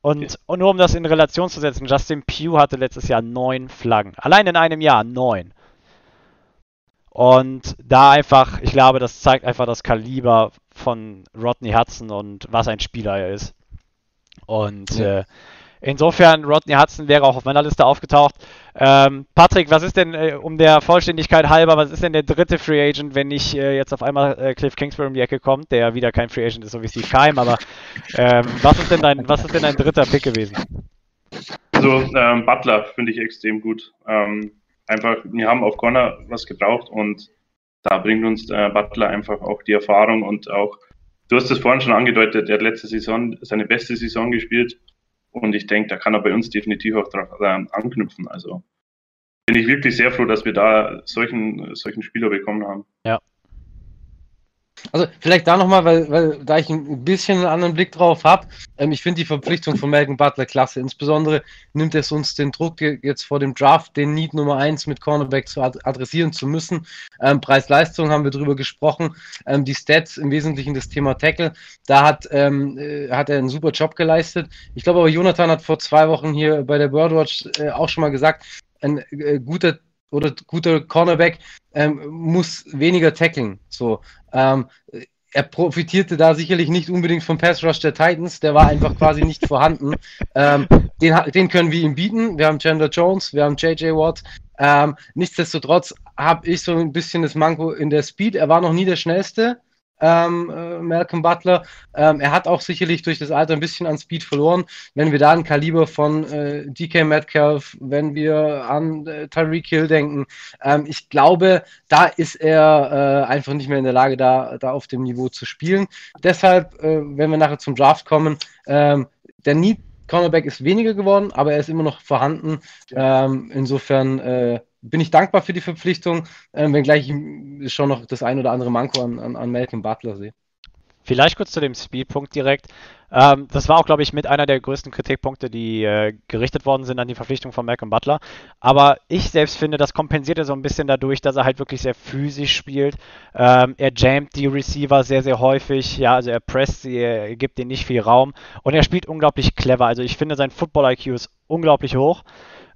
Und, okay. und, nur um das in Relation zu setzen, Justin Pugh hatte letztes Jahr neun Flaggen. Allein in einem Jahr neun. Und da einfach, ich glaube, das zeigt einfach das Kaliber von Rodney Hudson und was ein Spieler er ist. Und ja. äh, Insofern, Rodney Hudson wäre auch auf meiner Liste aufgetaucht. Ähm, Patrick, was ist denn, äh, um der Vollständigkeit halber, was ist denn der dritte Free Agent, wenn nicht äh, jetzt auf einmal äh, Cliff Kingsbury um die Ecke kommt, der wieder kein Free Agent ist, so wie Steve Keim, aber (laughs) ähm, was, ist denn dein, was ist denn dein dritter Pick gewesen? Also, ähm, Butler finde ich extrem gut. Ähm, einfach, wir haben auf Corner was gebraucht und da bringt uns äh, Butler einfach auch die Erfahrung und auch, du hast es vorhin schon angedeutet, er hat letzte Saison seine beste Saison gespielt und ich denke, da kann er bei uns definitiv auch drauf äh, anknüpfen. Also bin ich wirklich sehr froh, dass wir da solchen, solchen Spieler bekommen haben. Ja, also vielleicht da nochmal, weil, weil da ich ein bisschen einen anderen Blick drauf habe. Ähm, ich finde die Verpflichtung von Malcolm Butler klasse. Insbesondere nimmt es uns den Druck jetzt vor dem Draft, den Need Nummer 1 mit Cornerback zu adressieren zu müssen. Ähm, Preis-Leistung haben wir drüber gesprochen. Ähm, die Stats im Wesentlichen das Thema Tackle. Da hat, ähm, äh, hat er einen super Job geleistet. Ich glaube aber, Jonathan hat vor zwei Wochen hier bei der Birdwatch äh, auch schon mal gesagt, ein äh, guter oder guter Cornerback ähm, muss weniger tackeln. So, ähm, er profitierte da sicherlich nicht unbedingt vom Pass Rush der Titans, der war einfach quasi nicht (laughs) vorhanden. Ähm, den, den, können wir ihm bieten. Wir haben Chandler Jones, wir haben JJ Watt. Ähm, nichtsdestotrotz habe ich so ein bisschen das Manko in der Speed. Er war noch nie der schnellste ähm, äh, Malcolm Butler. Ähm, er hat auch sicherlich durch das Alter ein bisschen an Speed verloren. Wenn wir da ein Kaliber von äh, DK Metcalf, wenn wir an äh, Tyreek Hill denken, ähm, ich glaube, da ist er äh, einfach nicht mehr in der Lage, da, da auf dem Niveau zu spielen. Deshalb, äh, wenn wir nachher zum Draft kommen, ähm, der Need Cornerback ist weniger geworden, aber er ist immer noch vorhanden. Ähm, insofern bin ich dankbar für die Verpflichtung, äh, wenngleich ich schon noch das ein oder andere Manko an, an, an Malcolm Butler sehe. Vielleicht kurz zu dem Speedpunkt direkt. Ähm, das war auch, glaube ich, mit einer der größten Kritikpunkte, die äh, gerichtet worden sind an die Verpflichtung von Malcolm Butler. Aber ich selbst finde, das kompensiert er so ein bisschen dadurch, dass er halt wirklich sehr physisch spielt. Ähm, er jammt die Receiver sehr, sehr häufig. Ja, also er presst sie, er gibt ihnen nicht viel Raum. Und er spielt unglaublich clever. Also ich finde, sein Football-IQ ist unglaublich hoch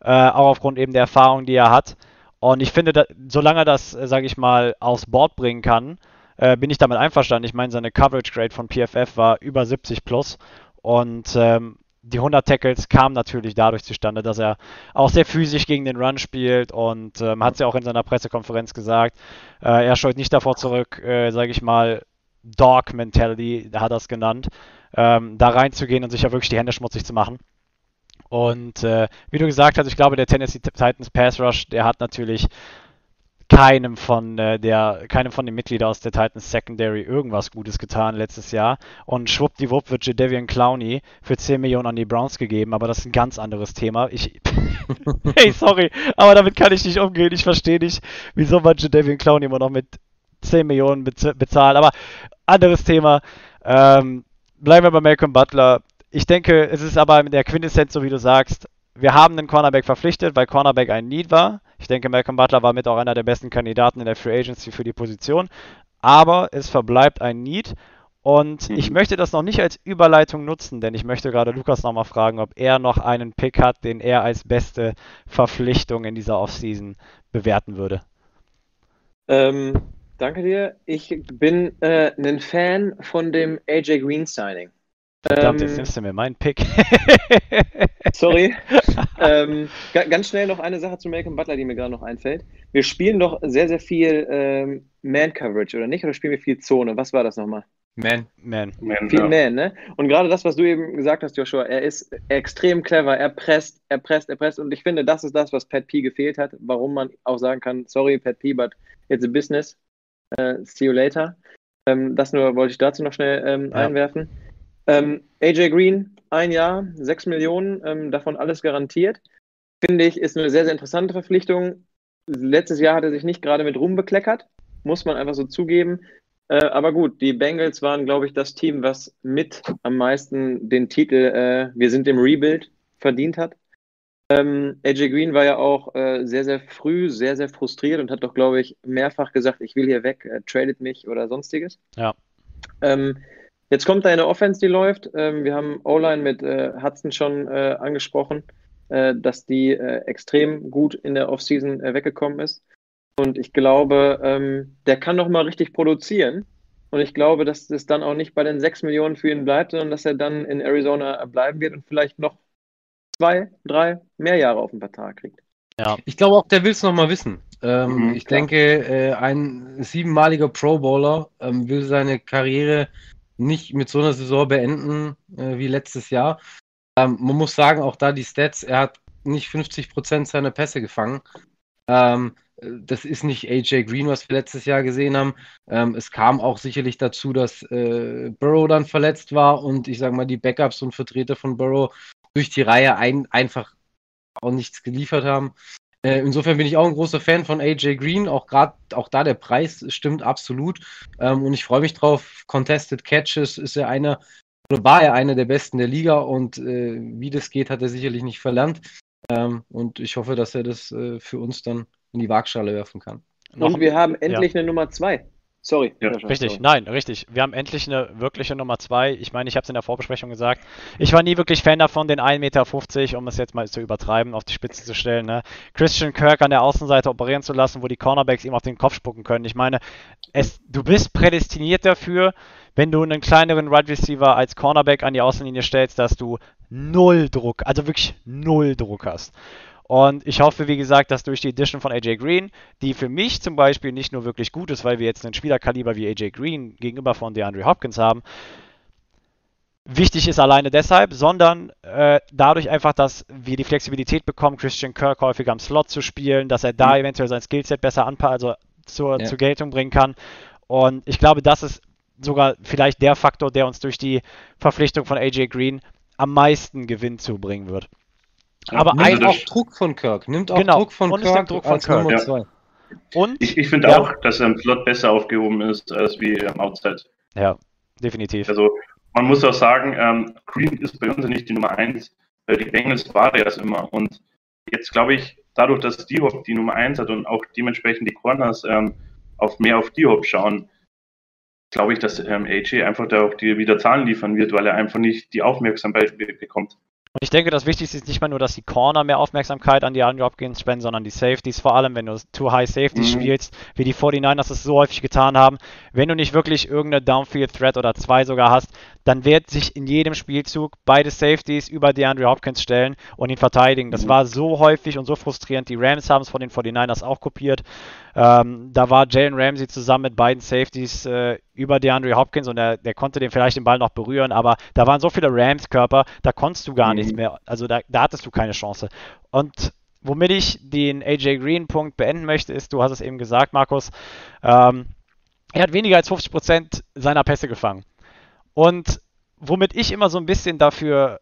äh, auch aufgrund eben der Erfahrung, die er hat. Und ich finde, da, solange er das, äh, sage ich mal, aufs Board bringen kann, äh, bin ich damit einverstanden. Ich meine, seine Coverage Grade von PFF war über 70 plus und ähm, die 100 Tackles kamen natürlich dadurch zustande, dass er auch sehr physisch gegen den Run spielt und ähm, hat es ja auch in seiner Pressekonferenz gesagt. Äh, er scheut nicht davor zurück, äh, sage ich mal, Dog Mentality, hat er es genannt, ähm, da reinzugehen und sich ja wirklich die Hände schmutzig zu machen. Und äh, wie du gesagt hast, ich glaube, der Tennessee Titans Pass Rush, der hat natürlich keinem von äh, der, keinem von den Mitgliedern aus der Titans Secondary irgendwas Gutes getan letztes Jahr. Und schwuppdiwupp wird Jadavian Clowney für 10 Millionen an die Browns gegeben, aber das ist ein ganz anderes Thema. Ich, (laughs) hey, sorry, aber damit kann ich nicht umgehen. Ich verstehe nicht, wieso man Jadavian Clowney immer noch mit 10 Millionen bezahlt. Aber anderes Thema. Ähm, bleiben wir bei Malcolm Butler ich denke, es ist aber in der Quintessenz, so wie du sagst, wir haben den Cornerback verpflichtet, weil Cornerback ein Need war. Ich denke, Malcolm Butler war mit auch einer der besten Kandidaten in der Free Agency für die Position. Aber es verbleibt ein Need. Und mhm. ich möchte das noch nicht als Überleitung nutzen, denn ich möchte gerade Lukas nochmal fragen, ob er noch einen Pick hat, den er als beste Verpflichtung in dieser Offseason bewerten würde. Ähm, danke dir. Ich bin äh, ein Fan von dem AJ Green Signing. Verdammt, jetzt nimmst du mir meinen Pick. (laughs) sorry. (laughs) ähm, ganz schnell noch eine Sache zu Malcolm Butler, die mir gerade noch einfällt. Wir spielen doch sehr, sehr viel ähm, Man-Coverage, oder nicht? Oder spielen wir viel Zone? Was war das nochmal? Man. Man. man viel ja. Man, ne? Und gerade das, was du eben gesagt hast, Joshua, er ist extrem clever, er presst, er presst, er presst. Und ich finde, das ist das, was Pat P gefehlt hat, warum man auch sagen kann, sorry, Pat P, but it's a business. Uh, see you later. Ähm, das nur wollte ich dazu noch schnell ähm, ja. einwerfen. Ähm, AJ Green, ein Jahr, sechs Millionen, ähm, davon alles garantiert. Finde ich, ist eine sehr, sehr interessante Verpflichtung. Letztes Jahr hat er sich nicht gerade mit Ruhm bekleckert, muss man einfach so zugeben. Äh, aber gut, die Bengals waren, glaube ich, das Team, was mit am meisten den Titel äh, Wir sind im Rebuild verdient hat. Ähm, AJ Green war ja auch äh, sehr, sehr früh sehr, sehr frustriert und hat doch, glaube ich, mehrfach gesagt, ich will hier weg, äh, tradet mich oder sonstiges. Ja. Ähm, jetzt kommt da eine Offense, die läuft. Ähm, wir haben O-Line mit äh, Hudson schon äh, angesprochen, äh, dass die äh, extrem gut in der Offseason weggekommen ist. Und ich glaube, ähm, der kann noch mal richtig produzieren. Und ich glaube, dass es dann auch nicht bei den 6 Millionen für ihn bleibt, sondern dass er dann in Arizona bleiben wird und vielleicht noch zwei, drei mehr Jahre auf den Vertrag kriegt. Ja. Ich glaube auch, der will es noch mal wissen. Ähm, mhm, ich klar. denke, äh, ein siebenmaliger Pro Bowler ähm, will seine Karriere nicht mit so einer Saison beenden äh, wie letztes Jahr. Ähm, man muss sagen, auch da die Stats, er hat nicht 50 Prozent seiner Pässe gefangen. Ähm, das ist nicht AJ Green, was wir letztes Jahr gesehen haben. Ähm, es kam auch sicherlich dazu, dass äh, Burrow dann verletzt war und ich sage mal, die Backups und Vertreter von Burrow durch die Reihe ein, einfach auch nichts geliefert haben. Äh, insofern bin ich auch ein großer Fan von AJ Green, auch gerade auch da der Preis stimmt absolut. Ähm, und ich freue mich drauf. Contested Catches ist er einer oder war er einer der besten der Liga und äh, wie das geht, hat er sicherlich nicht verlernt. Ähm, und ich hoffe, dass er das äh, für uns dann in die Waagschale werfen kann. Und wir haben endlich ja. eine Nummer zwei. Sorry. Ja. Richtig, sorry. nein, richtig. Wir haben endlich eine wirkliche Nummer 2. Ich meine, ich habe es in der Vorbesprechung gesagt. Ich war nie wirklich Fan davon, den 1,50 Meter, um es jetzt mal zu übertreiben, auf die Spitze zu stellen. Ne? Christian Kirk an der Außenseite operieren zu lassen, wo die Cornerbacks ihm auf den Kopf spucken können. Ich meine, es, du bist prädestiniert dafür, wenn du einen kleineren Wide Receiver als Cornerback an die Außenlinie stellst, dass du null Druck, also wirklich null Druck hast. Und ich hoffe, wie gesagt, dass durch die Edition von AJ Green, die für mich zum Beispiel nicht nur wirklich gut ist, weil wir jetzt einen Spielerkaliber wie AJ Green gegenüber von DeAndre Hopkins haben, wichtig ist alleine deshalb, sondern äh, dadurch einfach, dass wir die Flexibilität bekommen, Christian Kirk häufiger am Slot zu spielen, dass er da mhm. eventuell sein Skillset besser anpasst, also zur, ja. zur Geltung bringen kann. Und ich glaube, das ist sogar vielleicht der Faktor, der uns durch die Verpflichtung von AJ Green am meisten Gewinn zubringen wird. Aber nimmt auch Druck von Kirk. Nimmt auch genau. Druck von und Kirk Druck von Kirk. Ja. Und ich, ich finde ja. auch, dass er im Slot besser aufgehoben ist als wie am Outside. Ja, definitiv. Also man muss auch sagen, ähm, Green ist bei uns nicht die Nummer 1. Äh, die Bengals war er es immer. Und jetzt glaube ich, dadurch, dass D-Hop die Nummer 1 hat und auch dementsprechend die Corners ähm, auf mehr auf D-Hop schauen, glaube ich, dass ähm, AJ einfach da auch die wieder Zahlen liefern wird, weil er einfach nicht die Aufmerksamkeit bekommt. Und ich denke, das Wichtigste ist nicht mal nur, dass die Corner mehr Aufmerksamkeit an die Andrew Hopkins spenden, sondern die Safeties, vor allem wenn du Too High Safeties mhm. spielst, wie die 49ers es so häufig getan haben. Wenn du nicht wirklich irgendeine Downfield Threat oder zwei sogar hast, dann wird sich in jedem Spielzug beide Safeties über die Andrew Hopkins stellen und ihn verteidigen. Das mhm. war so häufig und so frustrierend. Die Rams haben es von den 49ers auch kopiert. Ähm, da war Jalen Ramsey zusammen mit beiden Safeties äh, über DeAndre Hopkins und der, der konnte den vielleicht den Ball noch berühren, aber da waren so viele Rams-Körper, da konntest du gar mhm. nichts mehr. Also da, da hattest du keine Chance. Und womit ich den AJ Green-Punkt beenden möchte, ist, du hast es eben gesagt, Markus, ähm, er hat weniger als 50% seiner Pässe gefangen. Und womit ich immer so ein bisschen dafür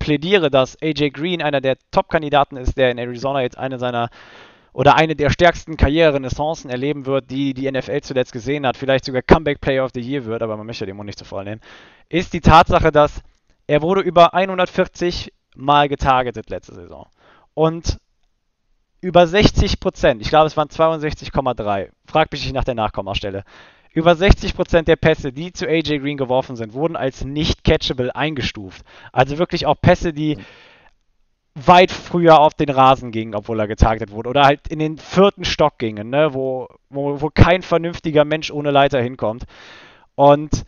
plädiere, dass AJ Green einer der Top-Kandidaten ist, der in Arizona jetzt eine seiner oder eine der stärksten Karriererenaissancen erleben wird, die die NFL zuletzt gesehen hat, vielleicht sogar Comeback Player of the Year wird, aber man möchte dem auch nicht zu voll nehmen, ist die Tatsache, dass er wurde über 140 Mal getargetet letzte Saison. Und über 60 Prozent, ich glaube es waren 62,3, frag mich nicht nach der Nachkommastelle, über 60 Prozent der Pässe, die zu AJ Green geworfen sind, wurden als nicht catchable eingestuft. Also wirklich auch Pässe, die weit früher auf den Rasen gingen, obwohl er getargetet wurde. Oder halt in den vierten Stock gingen, ne? wo, wo, wo kein vernünftiger Mensch ohne Leiter hinkommt. Und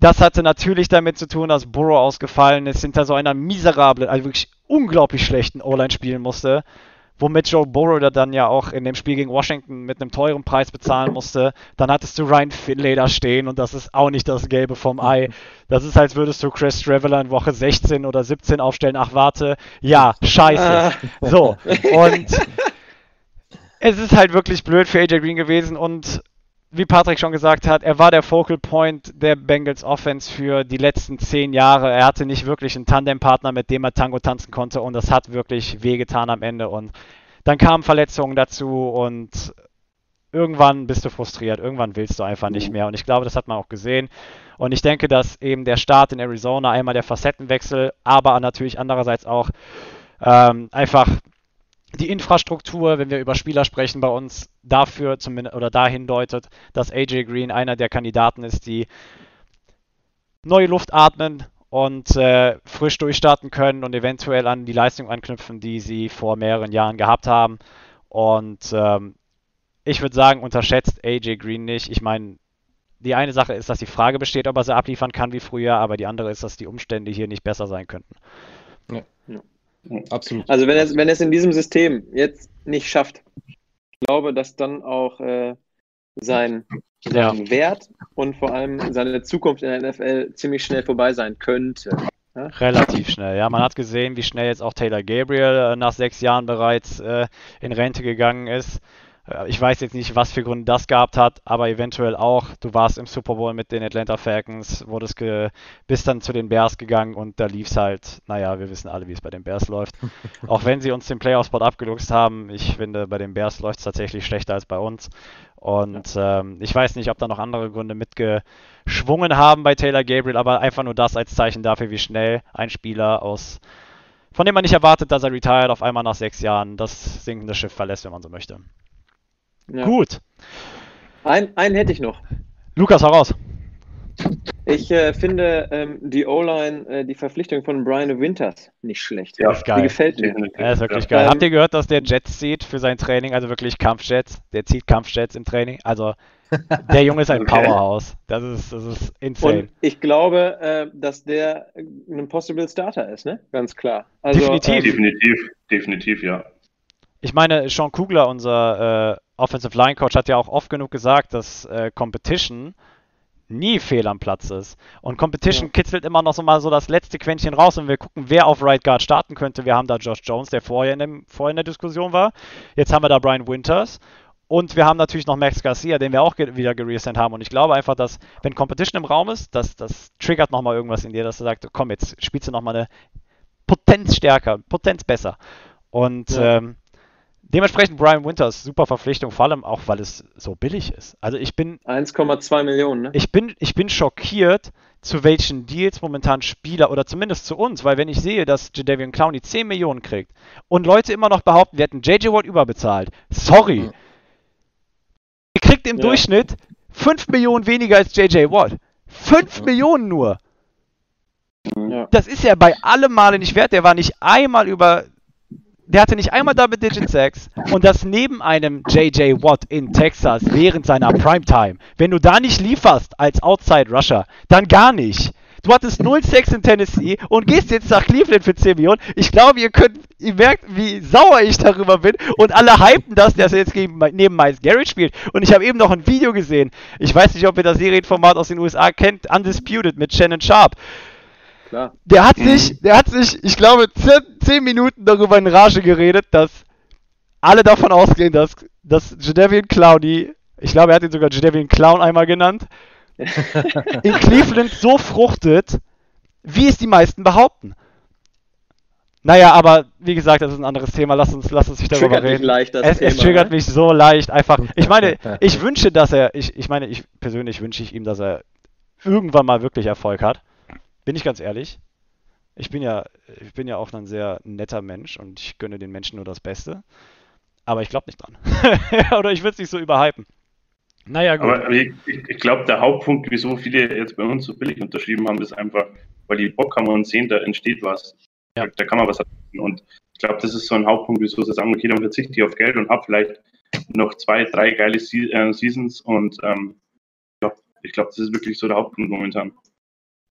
Das hatte natürlich damit zu tun, dass Burrow ausgefallen ist, hinter so einer miserablen, also wirklich unglaublich schlechten O-Line spielen musste womit Joe Burrow dann ja auch in dem Spiel gegen Washington mit einem teuren Preis bezahlen musste. Dann hattest du Ryan Finlay da stehen und das ist auch nicht das Gelbe vom Ei. Das ist, als würdest du Chris Traveler in Woche 16 oder 17 aufstellen. Ach, warte. Ja, scheiße. Ah. So. Und es ist halt wirklich blöd für AJ Green gewesen und wie Patrick schon gesagt hat, er war der Focal Point der Bengals Offense für die letzten zehn Jahre. Er hatte nicht wirklich einen Tandempartner, mit dem er Tango tanzen konnte und das hat wirklich wehgetan am Ende. Und dann kamen Verletzungen dazu und irgendwann bist du frustriert, irgendwann willst du einfach nicht mehr. Und ich glaube, das hat man auch gesehen. Und ich denke, dass eben der Start in Arizona einmal der Facettenwechsel, aber natürlich andererseits auch ähm, einfach die Infrastruktur, wenn wir über Spieler sprechen, bei uns dafür zumindest oder dahin deutet, dass AJ Green einer der Kandidaten ist, die neue Luft atmen und äh, frisch durchstarten können und eventuell an die Leistung anknüpfen, die sie vor mehreren Jahren gehabt haben. Und ähm, ich würde sagen, unterschätzt AJ Green nicht. Ich meine, die eine Sache ist, dass die Frage besteht, ob er sie abliefern kann wie früher, aber die andere ist, dass die Umstände hier nicht besser sein könnten. Ja, ja. Absolut. Also wenn er es wenn in diesem System jetzt nicht schafft, ich glaube, dass dann auch äh, sein, ja. Wert und vor allem seine Zukunft in der NFL ziemlich schnell vorbei sein könnte. Ja? Relativ schnell, ja. Man hat gesehen, wie schnell jetzt auch Taylor Gabriel äh, nach sechs Jahren bereits äh, in Rente gegangen ist. Äh, ich weiß jetzt nicht, was für Gründe das gehabt hat, aber eventuell auch. Du warst im Super Bowl mit den Atlanta Falcons, wurdest ge bist dann zu den Bears gegangen und da lief es halt, naja, wir wissen alle, wie es bei den Bears läuft. (laughs) auch wenn sie uns den Playoff-Spot abgeluchst haben, ich finde, bei den Bears läuft es tatsächlich schlechter als bei uns. Und ähm, ich weiß nicht, ob da noch andere Gründe mitgeschwungen haben bei Taylor Gabriel, aber einfach nur das als Zeichen dafür, wie schnell ein Spieler aus, von dem man nicht erwartet, dass er retired, auf einmal nach sechs Jahren das sinkende Schiff verlässt, wenn man so möchte. Ja. Gut. Ein, einen hätte ich noch. Lukas, heraus. Ich äh, finde ähm, die O-Line, äh, die Verpflichtung von Brian Winters nicht schlecht. Ja, ist geil. Die gefällt mir. Ja, ist wirklich ja. geil. Ähm, Habt ihr gehört, dass der Jets zieht für sein Training? Also wirklich Kampfjets. Der zieht Kampfjets im Training. Also (laughs) der Junge ist ein okay. Powerhouse. Das ist, das ist insane. Und ich glaube, äh, dass der ein Possible Starter ist, ne? Ganz klar. Also, definitiv. definitiv, definitiv, ja. Ich meine, Sean Kugler, unser äh, Offensive Line Coach hat ja auch oft genug gesagt, dass äh, Competition nie fehl am Platz ist. Und Competition ja. kitzelt immer noch so mal so das letzte Quäntchen raus und wir gucken, wer auf Right Guard starten könnte. Wir haben da Josh Jones, der vorher in, dem, vorher in der Diskussion war. Jetzt haben wir da Brian Winters. Und wir haben natürlich noch Max Garcia, den wir auch ge wieder geresendt haben. Und ich glaube einfach, dass, wenn Competition im Raum ist, das, das triggert nochmal irgendwas in dir, dass du sagst, komm, jetzt spielst du nochmal eine Potenz stärker, Potenz besser. Und ja. ähm, Dementsprechend Brian Winters, super Verpflichtung, vor allem auch, weil es so billig ist. Also ich bin. 1,2 Millionen, ne? Ich bin, ich bin schockiert, zu welchen Deals momentan Spieler, oder zumindest zu uns, weil wenn ich sehe, dass Jadavian Clowney 10 Millionen kriegt und Leute immer noch behaupten, wir hätten JJ Watt überbezahlt. Sorry. Mhm. Ihr kriegt im ja. Durchschnitt 5 Millionen weniger als JJ Watt. 5 mhm. Millionen nur. Ja. Das ist ja bei allem Male nicht wert. Der war nicht einmal über der hatte nicht einmal Double Digit Sex und das neben einem JJ Watt in Texas während seiner Primetime. Wenn du da nicht lieferst als Outside Rusher, dann gar nicht. Du hattest 0 Sex in Tennessee und gehst jetzt nach Cleveland für 10 Millionen. Ich glaube, ihr könnt, ihr merkt, wie sauer ich darüber bin und alle hypen das, dass er jetzt gegen, neben Miles Garrett spielt. Und ich habe eben noch ein Video gesehen. Ich weiß nicht, ob ihr das Serienformat aus den USA kennt, Undisputed mit Shannon Sharp. Klar. Der hat sich, der hat sich, ich glaube, zehn, Minuten darüber in Rage geredet, dass alle davon ausgehen, dass, dass Jadavian Clowney, ich glaube, er hat ihn sogar Jadavian Clown einmal genannt, (laughs) in Cleveland so fruchtet, wie es die meisten behaupten. Naja, aber wie gesagt, das ist ein anderes Thema. Lass uns, lass uns nicht darüber triggert reden. Leicht, es, Thema, es, triggert ne? mich so leicht. Einfach. Ich meine, ich (laughs) wünsche, dass er, ich, ich meine, ich persönlich wünsche ich ihm, dass er irgendwann mal wirklich Erfolg hat. Bin ich ganz ehrlich. Ich bin ja, ich bin ja auch ein sehr netter Mensch und ich gönne den Menschen nur das Beste. Aber ich glaube nicht dran. (laughs) Oder ich würde es nicht so überhypen. Naja, gut. Aber ich, ich glaube, der Hauptpunkt, wieso viele jetzt bei uns so billig unterschrieben haben, ist einfach, weil die Bock haben und sehen, da entsteht was. Ja. Da, kann man was erreichen. Und ich glaube, das ist so ein Hauptpunkt, wieso sie sagen, okay, dann verzichte ich auf Geld und habe vielleicht noch zwei, drei geile Se äh, Seasons. Und ähm, ich glaube, das ist wirklich so der Hauptpunkt momentan.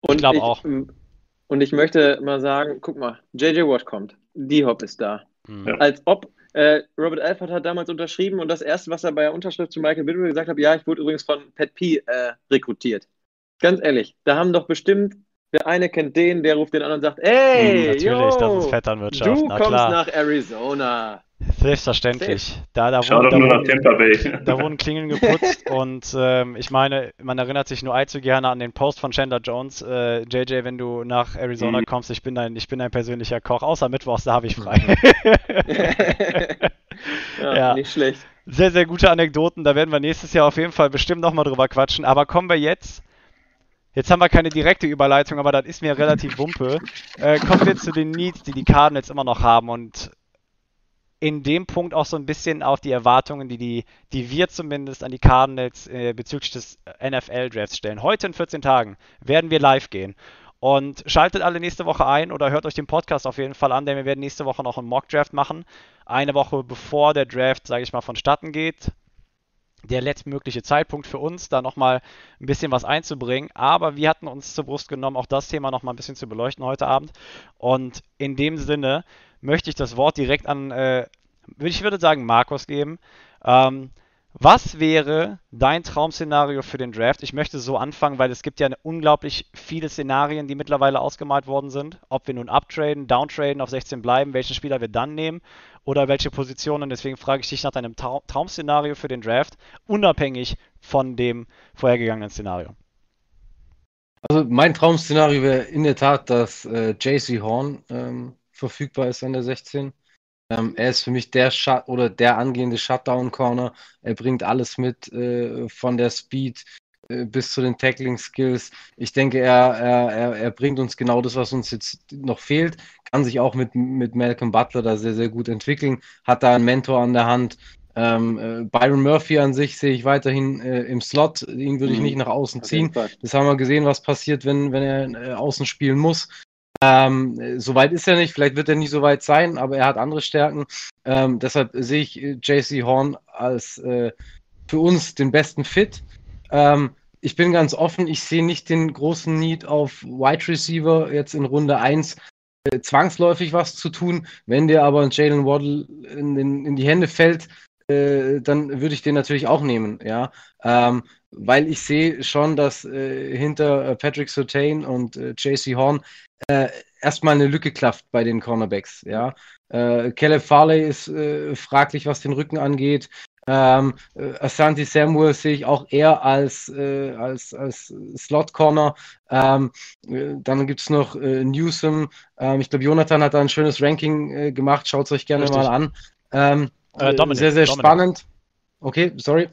Und ich glaube auch. Und ich möchte mal sagen, guck mal, JJ Watt kommt. D-Hop ist da. Mhm. Als ob äh, Robert Alford hat damals unterschrieben und das erste, was er bei der Unterschrift zu Michael Bidwell gesagt hat, ja, ich wurde übrigens von Pat P äh, rekrutiert. Ganz ehrlich, da haben doch bestimmt der eine kennt den, der ruft den an und sagt, ey, hm, natürlich, yo, das ist Vetternwirtschaft. Du Na, kommst klar. nach Arizona. Selbstverständlich. Da, da, Schau wurden, doch nur nach Tampa Bay. (laughs) Da wurden Klingeln geputzt (laughs) und ähm, ich meine, man erinnert sich nur allzu gerne an den Post von Chandler Jones. Äh, JJ, wenn du nach Arizona mhm. kommst, ich bin, dein, ich bin dein persönlicher Koch, außer Mittwochs, da habe ich frei. (laughs) ja, ja, nicht schlecht. Sehr, sehr gute Anekdoten, da werden wir nächstes Jahr auf jeden Fall bestimmt nochmal drüber quatschen. Aber kommen wir jetzt Jetzt haben wir keine direkte Überleitung, aber das ist mir relativ wumpe. Äh, kommen wir zu den Needs, die die Cardinals immer noch haben und in dem Punkt auch so ein bisschen auf die Erwartungen, die, die, die wir zumindest an die Cardinals äh, bezüglich des NFL-Drafts stellen. Heute in 14 Tagen werden wir live gehen. Und schaltet alle nächste Woche ein oder hört euch den Podcast auf jeden Fall an, denn wir werden nächste Woche noch einen Mock-Draft machen. Eine Woche bevor der Draft, sage ich mal, vonstatten geht der letztmögliche Zeitpunkt für uns, da nochmal ein bisschen was einzubringen. Aber wir hatten uns zur Brust genommen, auch das Thema nochmal ein bisschen zu beleuchten heute Abend. Und in dem Sinne möchte ich das Wort direkt an, äh, ich würde sagen, Markus geben. Ähm, was wäre dein Traum-Szenario für den Draft? Ich möchte so anfangen, weil es gibt ja unglaublich viele Szenarien, die mittlerweile ausgemalt worden sind. Ob wir nun uptraden, downtraden, auf 16 bleiben, welchen Spieler wir dann nehmen oder welche Positionen. Deswegen frage ich dich nach deinem Traum Traum-Szenario für den Draft, unabhängig von dem vorhergegangenen Szenario. Also mein Traum-Szenario wäre in der Tat, dass äh, JC Horn ähm, verfügbar ist an der 16. Ähm, er ist für mich der Shut oder der angehende Shutdown-Corner. Er bringt alles mit, äh, von der Speed äh, bis zu den Tackling-Skills. Ich denke, er, er, er bringt uns genau das, was uns jetzt noch fehlt. Kann sich auch mit, mit Malcolm Butler da sehr, sehr gut entwickeln. Hat da einen Mentor an der Hand. Ähm, äh, Byron Murphy an sich sehe ich weiterhin äh, im Slot. Ihn würde ich mhm. nicht nach außen ziehen. Das haben wir gesehen, was passiert, wenn, wenn er äh, außen spielen muss. Ähm, Soweit ist er nicht, vielleicht wird er nie so weit sein, aber er hat andere Stärken. Ähm, deshalb sehe ich äh, JC Horn als äh, für uns den besten Fit. Ähm, ich bin ganz offen, ich sehe nicht den großen Need auf Wide Receiver jetzt in Runde 1 äh, zwangsläufig was zu tun. Wenn der aber Jalen Waddle in, in, in, die Hände fällt, äh, dann würde ich den natürlich auch nehmen, ja. Ähm, weil ich sehe schon, dass äh, hinter äh, Patrick Surtain und äh, JC Horn äh, erstmal eine Lücke klafft bei den Cornerbacks. Ja? Caleb Farley ist äh, fraglich, was den Rücken angeht. Ähm, äh, Asante Samuel sehe ich auch eher als, äh, als, als Slot-Corner. Ähm, äh, dann gibt es noch äh, Newsom. Ähm, ich glaube, Jonathan hat da ein schönes Ranking äh, gemacht. Schaut es euch gerne Richtig. mal an. Ähm, äh, Dominik, sehr, sehr Dominik. spannend. Okay, sorry.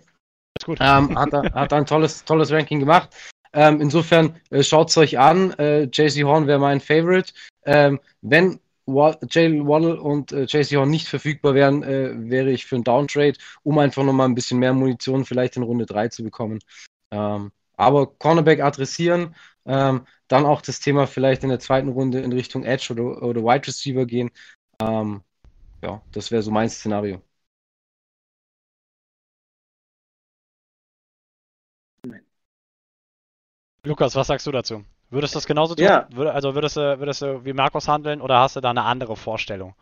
Ist gut. Ähm, hat, hat ein tolles, tolles Ranking gemacht. Ähm, insofern äh, schaut es euch an. Äh, JC Horn wäre mein Favorite. Ähm, wenn Jalen Waddle und äh, JC Horn nicht verfügbar wären, äh, wäre ich für einen Downtrade, um einfach nochmal ein bisschen mehr Munition vielleicht in Runde 3 zu bekommen. Ähm, aber Cornerback adressieren, ähm, dann auch das Thema vielleicht in der zweiten Runde in Richtung Edge oder, oder Wide Receiver gehen. Ähm, ja, das wäre so mein Szenario. Lukas, was sagst du dazu? Würdest du das genauso tun? Ja. also würdest du, würdest du wie Markus handeln oder hast du da eine andere Vorstellung?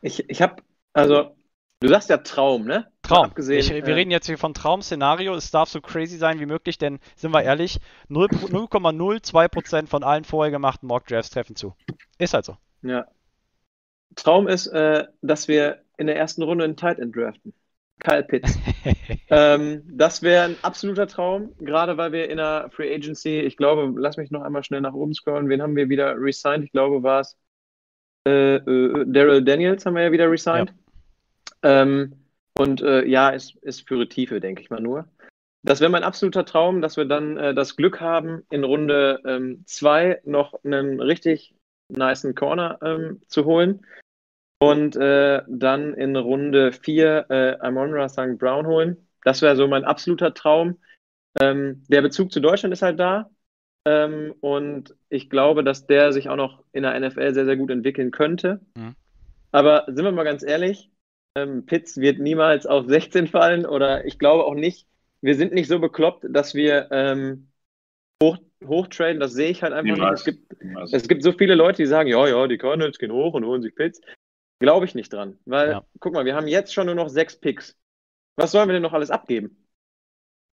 Ich, ich habe, also, du sagst ja Traum, ne? Traum. Abgesehen, ich, wir äh, reden jetzt hier von Traum-Szenario. Es darf so crazy sein wie möglich, denn, sind wir ehrlich, 0,02% von allen vorher gemachten Mock-Drafts treffen zu. Ist halt so. Ja. Traum ist, äh, dass wir in der ersten Runde einen Tight End draften. Kyle Pitts. (laughs) ähm, das wäre ein absoluter Traum, gerade weil wir in der Free Agency, ich glaube, lass mich noch einmal schnell nach oben scrollen. Wen haben wir wieder resigned? Ich glaube, war es äh, äh, Daryl Daniels haben wir ja wieder resigned. Ja. Ähm, und äh, ja, ist, ist für Tiefe, denke ich mal nur. Das wäre mein absoluter Traum, dass wir dann äh, das Glück haben, in Runde 2 ähm, noch einen richtig niceen Corner ähm, zu holen. Und äh, dann in Runde 4 äh, Amonra St. Brown holen. Das wäre so mein absoluter Traum. Ähm, der Bezug zu Deutschland ist halt da. Ähm, und ich glaube, dass der sich auch noch in der NFL sehr, sehr gut entwickeln könnte. Mhm. Aber sind wir mal ganz ehrlich, ähm, Pitts wird niemals auf 16 fallen oder ich glaube auch nicht, wir sind nicht so bekloppt, dass wir ähm, hoch, hochtraden, das sehe ich halt einfach Niemals. nicht. Es gibt, es gibt so viele Leute, die sagen, ja, ja, die Cardinals gehen hoch und holen sich Pits. Glaube ich nicht dran. Weil, ja. guck mal, wir haben jetzt schon nur noch sechs Picks. Was sollen wir denn noch alles abgeben?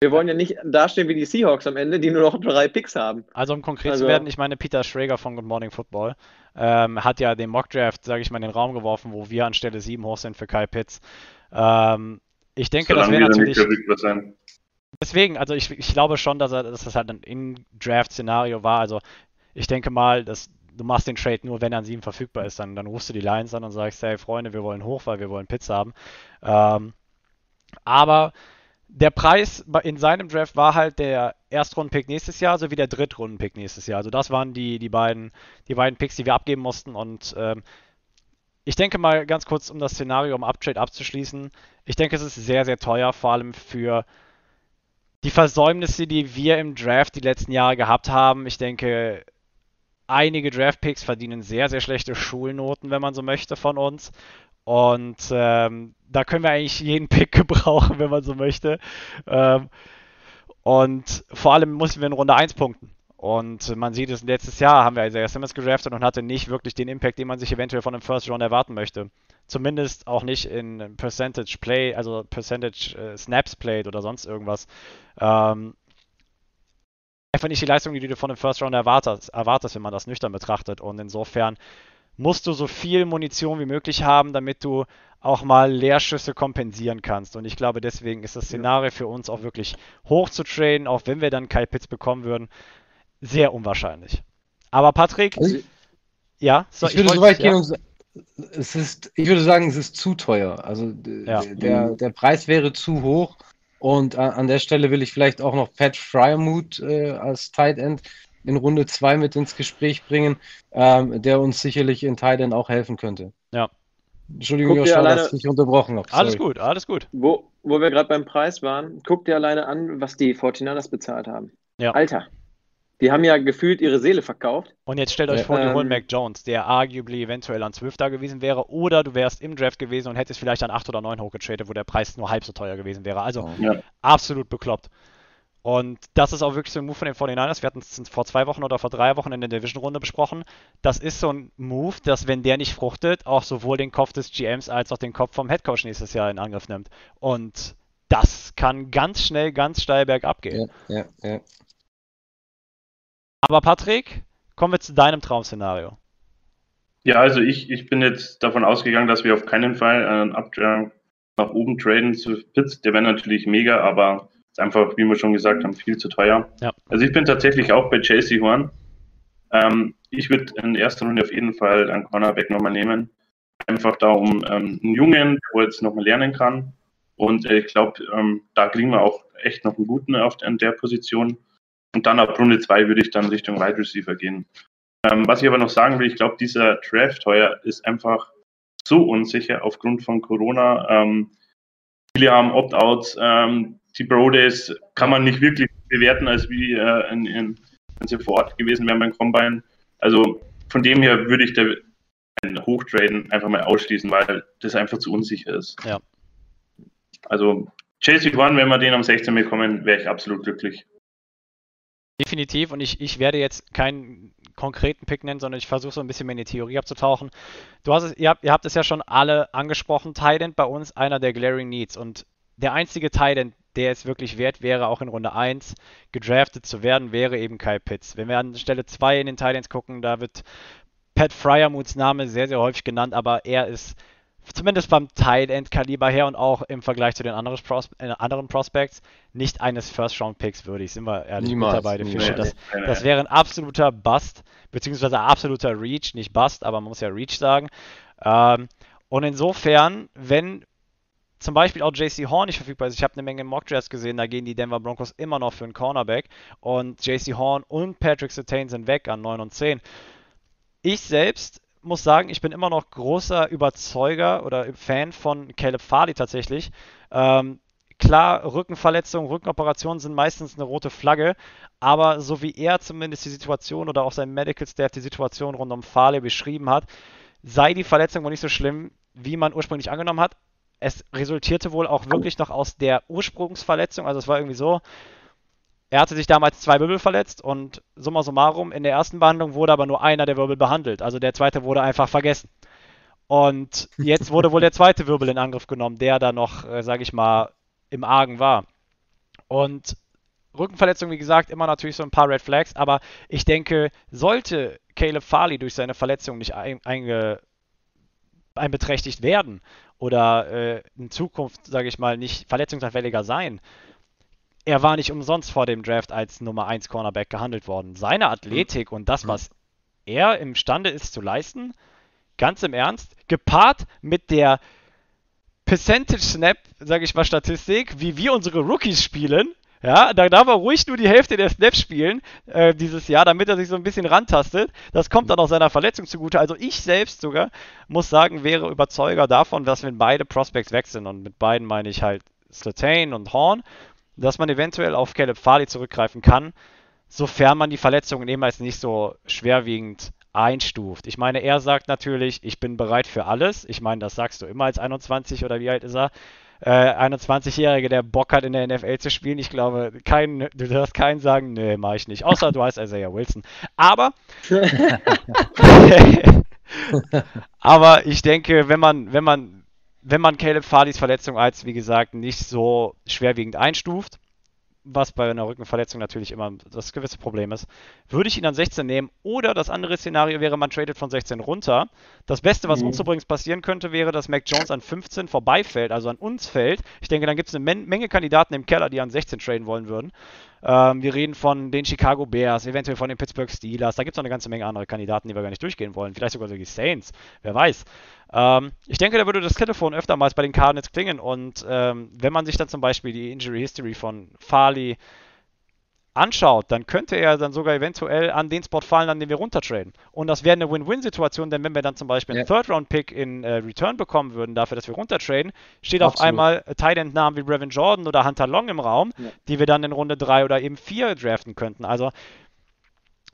Wir wollen ja nicht dastehen wie die Seahawks am Ende, die nur noch drei Picks haben. Also um konkret also, zu werden, ich meine, Peter Schrager von Good Morning Football ähm, hat ja den Mockdraft, sage ich mal, in den Raum geworfen, wo wir anstelle 7 hoch sind für Kyle Pitts. Ähm, ich denke, Solange das wäre natürlich. Deswegen, also ich, ich glaube schon, dass, er, dass das halt ein In-Draft-Szenario war. Also ich denke mal, dass du machst den Trade nur, wenn er an 7 verfügbar ist. Dann, dann rufst du die Lions an und sagst, hey Freunde, wir wollen hoch, weil wir wollen Pitts haben. Ähm, aber der Preis in seinem Draft war halt der Erstrunden-Pick nächstes Jahr sowie der Drittrunden-Pick nächstes Jahr. Also das waren die, die, beiden, die beiden Picks, die wir abgeben mussten. Und ähm, ich denke mal ganz kurz, um das Szenario um Uptrade abzuschließen. Ich denke, es ist sehr, sehr teuer, vor allem für die Versäumnisse, die wir im Draft die letzten Jahre gehabt haben. Ich denke, einige Draft-Picks verdienen sehr, sehr schlechte Schulnoten, wenn man so möchte, von uns. Und ähm, da können wir eigentlich jeden (laughs) Pick gebrauchen, wenn man so möchte. Ähm, und vor allem mussten wir in Runde 1 punkten. Und man sieht es, letztes Jahr haben wir Isaiah Simmons gedraftet und hatte nicht wirklich den Impact, den man sich eventuell von einem First Round erwarten möchte. Zumindest auch nicht in Percentage Play, also Percentage äh, Snaps Played oder sonst irgendwas. Ähm, einfach nicht die Leistung, die du von einem First Round erwartest, erwartest, wenn man das nüchtern betrachtet. Und insofern musst du so viel Munition wie möglich haben, damit du auch mal Leerschüsse kompensieren kannst. Und ich glaube, deswegen ist das Szenario für uns auch wirklich hoch zu traden, auch wenn wir dann Kyle Pitts bekommen würden, sehr unwahrscheinlich. Aber Patrick, also ich, ja, so, ich, ich würde so weit gehen und es ist, ich würde sagen, es ist zu teuer. Also ja. der, der Preis wäre zu hoch. Und an der Stelle will ich vielleicht auch noch Pat Fryermuth äh, als Tight End in Runde 2 mit ins Gespräch bringen, ähm, der uns sicherlich in Teilen auch helfen könnte. Ja. Entschuldigung, Joshua, alleine... dass ich unterbrochen habe. Alles gut, alles gut. Wo, wo wir gerade beim Preis waren, guck dir alleine an, was die Fortinanders bezahlt haben. Ja. Alter. Die haben ja gefühlt ihre Seele verkauft. Und jetzt stellt euch vor, die ähm, holen Mac Jones, der arguably eventuell an 12 da gewesen wäre, oder du wärst im Draft gewesen und hättest vielleicht an 8 oder 9 hochgetradet, wo der Preis nur halb so teuer gewesen wäre. Also ja. absolut bekloppt. Und das ist auch wirklich so ein Move von den 49ers. Wir hatten es vor zwei Wochen oder vor drei Wochen in der Division-Runde besprochen. Das ist so ein Move, dass, wenn der nicht fruchtet, auch sowohl den Kopf des GMs als auch den Kopf vom Headcoach nächstes Jahr in Angriff nimmt. Und das kann ganz schnell, ganz steil bergab gehen. Ja, ja, ja. Aber Patrick, kommen wir zu deinem Traum-Szenario. Ja, also ich, ich bin jetzt davon ausgegangen, dass wir auf keinen Fall einen Uptrend nach oben traden zu Pitts. Der wäre natürlich mega, aber ist einfach, wie wir schon gesagt haben, viel zu teuer. Ja. Also ich bin tatsächlich auch bei JC Horn. Ähm, ich würde in erster Runde auf jeden Fall einen Cornerback nochmal nehmen. Einfach da, um ähm, einen Jungen, der jetzt nochmal lernen kann. Und äh, ich glaube, ähm, da kriegen wir auch echt noch einen guten auf in der Position. Und dann ab Runde 2 würde ich dann Richtung Wide Receiver gehen. Ähm, was ich aber noch sagen will, ich glaube, dieser Draft heuer ist einfach so unsicher aufgrund von Corona. Ähm, viele haben Opt-outs. Ähm, die Pro Days kann man nicht wirklich bewerten, als wie äh, in, in, wenn sie vor Ort gewesen wären beim Combine. Also von dem her würde ich da ein Hochtraden einfach mal ausschließen, weil das einfach zu unsicher ist. Ja. Also Chelsea One, wenn wir den am 16 bekommen, wäre ich absolut glücklich. Definitiv und ich, ich werde jetzt keinen konkreten Pick nennen, sondern ich versuche so ein bisschen mehr in die Theorie abzutauchen. Du hast es, ihr, habt, ihr habt es ja schon alle angesprochen, Tident bei uns einer der Glaring Needs und der einzige Tident, der es wirklich wert wäre, auch in Runde 1 gedraftet zu werden, wäre eben Kyle Pitts. Wenn wir an Stelle 2 in den Titans gucken, da wird Pat Fryermuths Name sehr, sehr häufig genannt, aber er ist zumindest beim Tight End Kaliber her und auch im Vergleich zu den anderen, Pros äh, anderen Prospects nicht eines First Round Picks würdig, sind wir ehrlich Niemals. dabei, Fische. Das, das wäre ein absoluter Bust, beziehungsweise absoluter Reach, nicht Bust, aber man muss ja Reach sagen. Ähm, und insofern, wenn zum Beispiel auch JC Horn nicht verfügbar ist. Ich habe eine Menge Mockdrafts gesehen, da gehen die Denver Broncos immer noch für einen Cornerback und JC Horn und Patrick Sertain sind weg an 9 und 10. Ich selbst muss sagen, ich bin immer noch großer Überzeuger oder Fan von Caleb Farley tatsächlich. Ähm, klar, Rückenverletzungen, Rückenoperationen sind meistens eine rote Flagge, aber so wie er zumindest die Situation oder auch sein Medical Staff die Situation rund um Farley beschrieben hat, sei die Verletzung wohl nicht so schlimm, wie man ursprünglich angenommen hat es resultierte wohl auch wirklich noch aus der Ursprungsverletzung. Also es war irgendwie so, er hatte sich damals zwei Wirbel verletzt und summa summarum, in der ersten Behandlung wurde aber nur einer der Wirbel behandelt. Also der zweite wurde einfach vergessen. Und jetzt wurde wohl der zweite Wirbel in Angriff genommen, der da noch, äh, sage ich mal, im Argen war. Und Rückenverletzung, wie gesagt, immer natürlich so ein paar Red Flags, aber ich denke, sollte Caleb Farley durch seine Verletzung nicht ein, einge, einbeträchtigt werden oder äh, in Zukunft, sage ich mal, nicht verletzungsanfälliger sein, er war nicht umsonst vor dem Draft als Nummer 1 Cornerback gehandelt worden. Seine Athletik und das, was er imstande ist zu leisten, ganz im Ernst, gepaart mit der Percentage Snap, sage ich mal, Statistik, wie wir unsere Rookies spielen, ja, da darf er ruhig nur die Hälfte der Snaps spielen äh, dieses Jahr, damit er sich so ein bisschen rantastet. Das kommt dann auch seiner Verletzung zugute. Also ich selbst sogar muss sagen, wäre Überzeuger davon, dass wenn beide Prospects weg sind und mit beiden meine ich halt Slatane und Horn, dass man eventuell auf Caleb Farley zurückgreifen kann, sofern man die Verletzungen eben als nicht so schwerwiegend einstuft. Ich meine, er sagt natürlich, ich bin bereit für alles. Ich meine, das sagst du immer als 21 oder wie alt ist er? Äh, 21-Jährige, der Bock hat in der NFL zu spielen. Ich glaube, kein, du darfst keinen sagen, nee, mach ich nicht. Außer du heißt Isaiah Wilson. Aber (laughs) (laughs) aber ich denke, wenn man, wenn man wenn man Caleb Fadis Verletzung als, wie gesagt, nicht so schwerwiegend einstuft, was bei einer Rückenverletzung natürlich immer das gewisse Problem ist, würde ich ihn an 16 nehmen. Oder das andere Szenario wäre, man tradet von 16 runter. Das Beste, was mhm. uns übrigens passieren könnte, wäre, dass Mac Jones an 15 vorbeifällt, also an uns fällt. Ich denke, dann gibt es eine Men Menge Kandidaten im Keller, die an 16 traden wollen würden. Ähm, wir reden von den Chicago Bears, eventuell von den Pittsburgh Steelers. Da gibt es noch eine ganze Menge andere Kandidaten, die wir gar nicht durchgehen wollen. Vielleicht sogar die Saints, wer weiß. Ähm, ich denke, da würde das Telefon öftermals bei den Cardinals klingen. Und ähm, wenn man sich dann zum Beispiel die Injury History von Farley anschaut, dann könnte er dann sogar eventuell an den Spot fallen, an den wir runtertraden. Und das wäre eine Win-Win-Situation, denn wenn wir dann zum Beispiel einen Third-Round-Pick in äh, Return bekommen würden, dafür, dass wir runtertraden, steht Absolut. auf einmal Tight-End-Namen wie Brevin Jordan oder Hunter Long im Raum, ja. die wir dann in Runde 3 oder eben 4 draften könnten. Also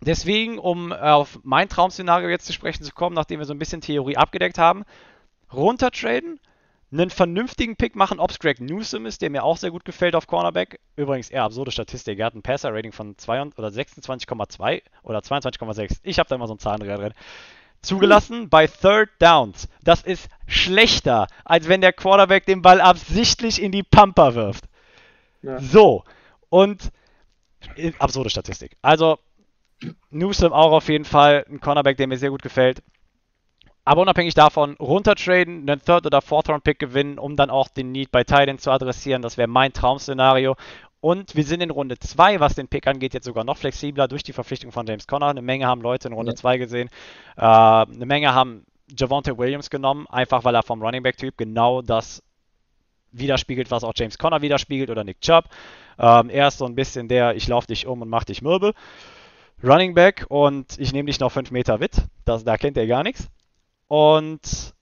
deswegen, um auf mein Traum-Szenario jetzt zu sprechen zu kommen, nachdem wir so ein bisschen Theorie abgedeckt haben, runtertraden, einen vernünftigen Pick machen, ob es Greg Newsom ist, der mir auch sehr gut gefällt auf Cornerback. Übrigens eher absurde Statistik. Er hat ein Passer-Rating von 26,2 oder 22,6. Ich habe da immer so einen Zahlendreher drin. Zugelassen bei Third Downs. Das ist schlechter, als wenn der Quarterback den Ball absichtlich in die Pampa wirft. Ja. So. Und äh, absurde Statistik. Also Newsom auch auf jeden Fall ein Cornerback, der mir sehr gut gefällt. Aber unabhängig davon, runtertraden, einen Third- oder Fourth-Round-Pick gewinnen, um dann auch den Need bei Titan zu adressieren. Das wäre mein Traum-Szenario. Und wir sind in Runde 2, was den Pick angeht, jetzt sogar noch flexibler durch die Verpflichtung von James Conner. Eine Menge haben Leute in Runde 2 ja. gesehen. Äh, eine Menge haben Javonte Williams genommen, einfach weil er vom Running Back-Typ genau das widerspiegelt, was auch James Conner widerspiegelt oder Nick Chubb. Ähm, er ist so ein bisschen der, ich laufe dich um und mach dich mürbe. Running Back und ich nehme dich noch 5 Meter mit. Das, da kennt er gar nichts. Und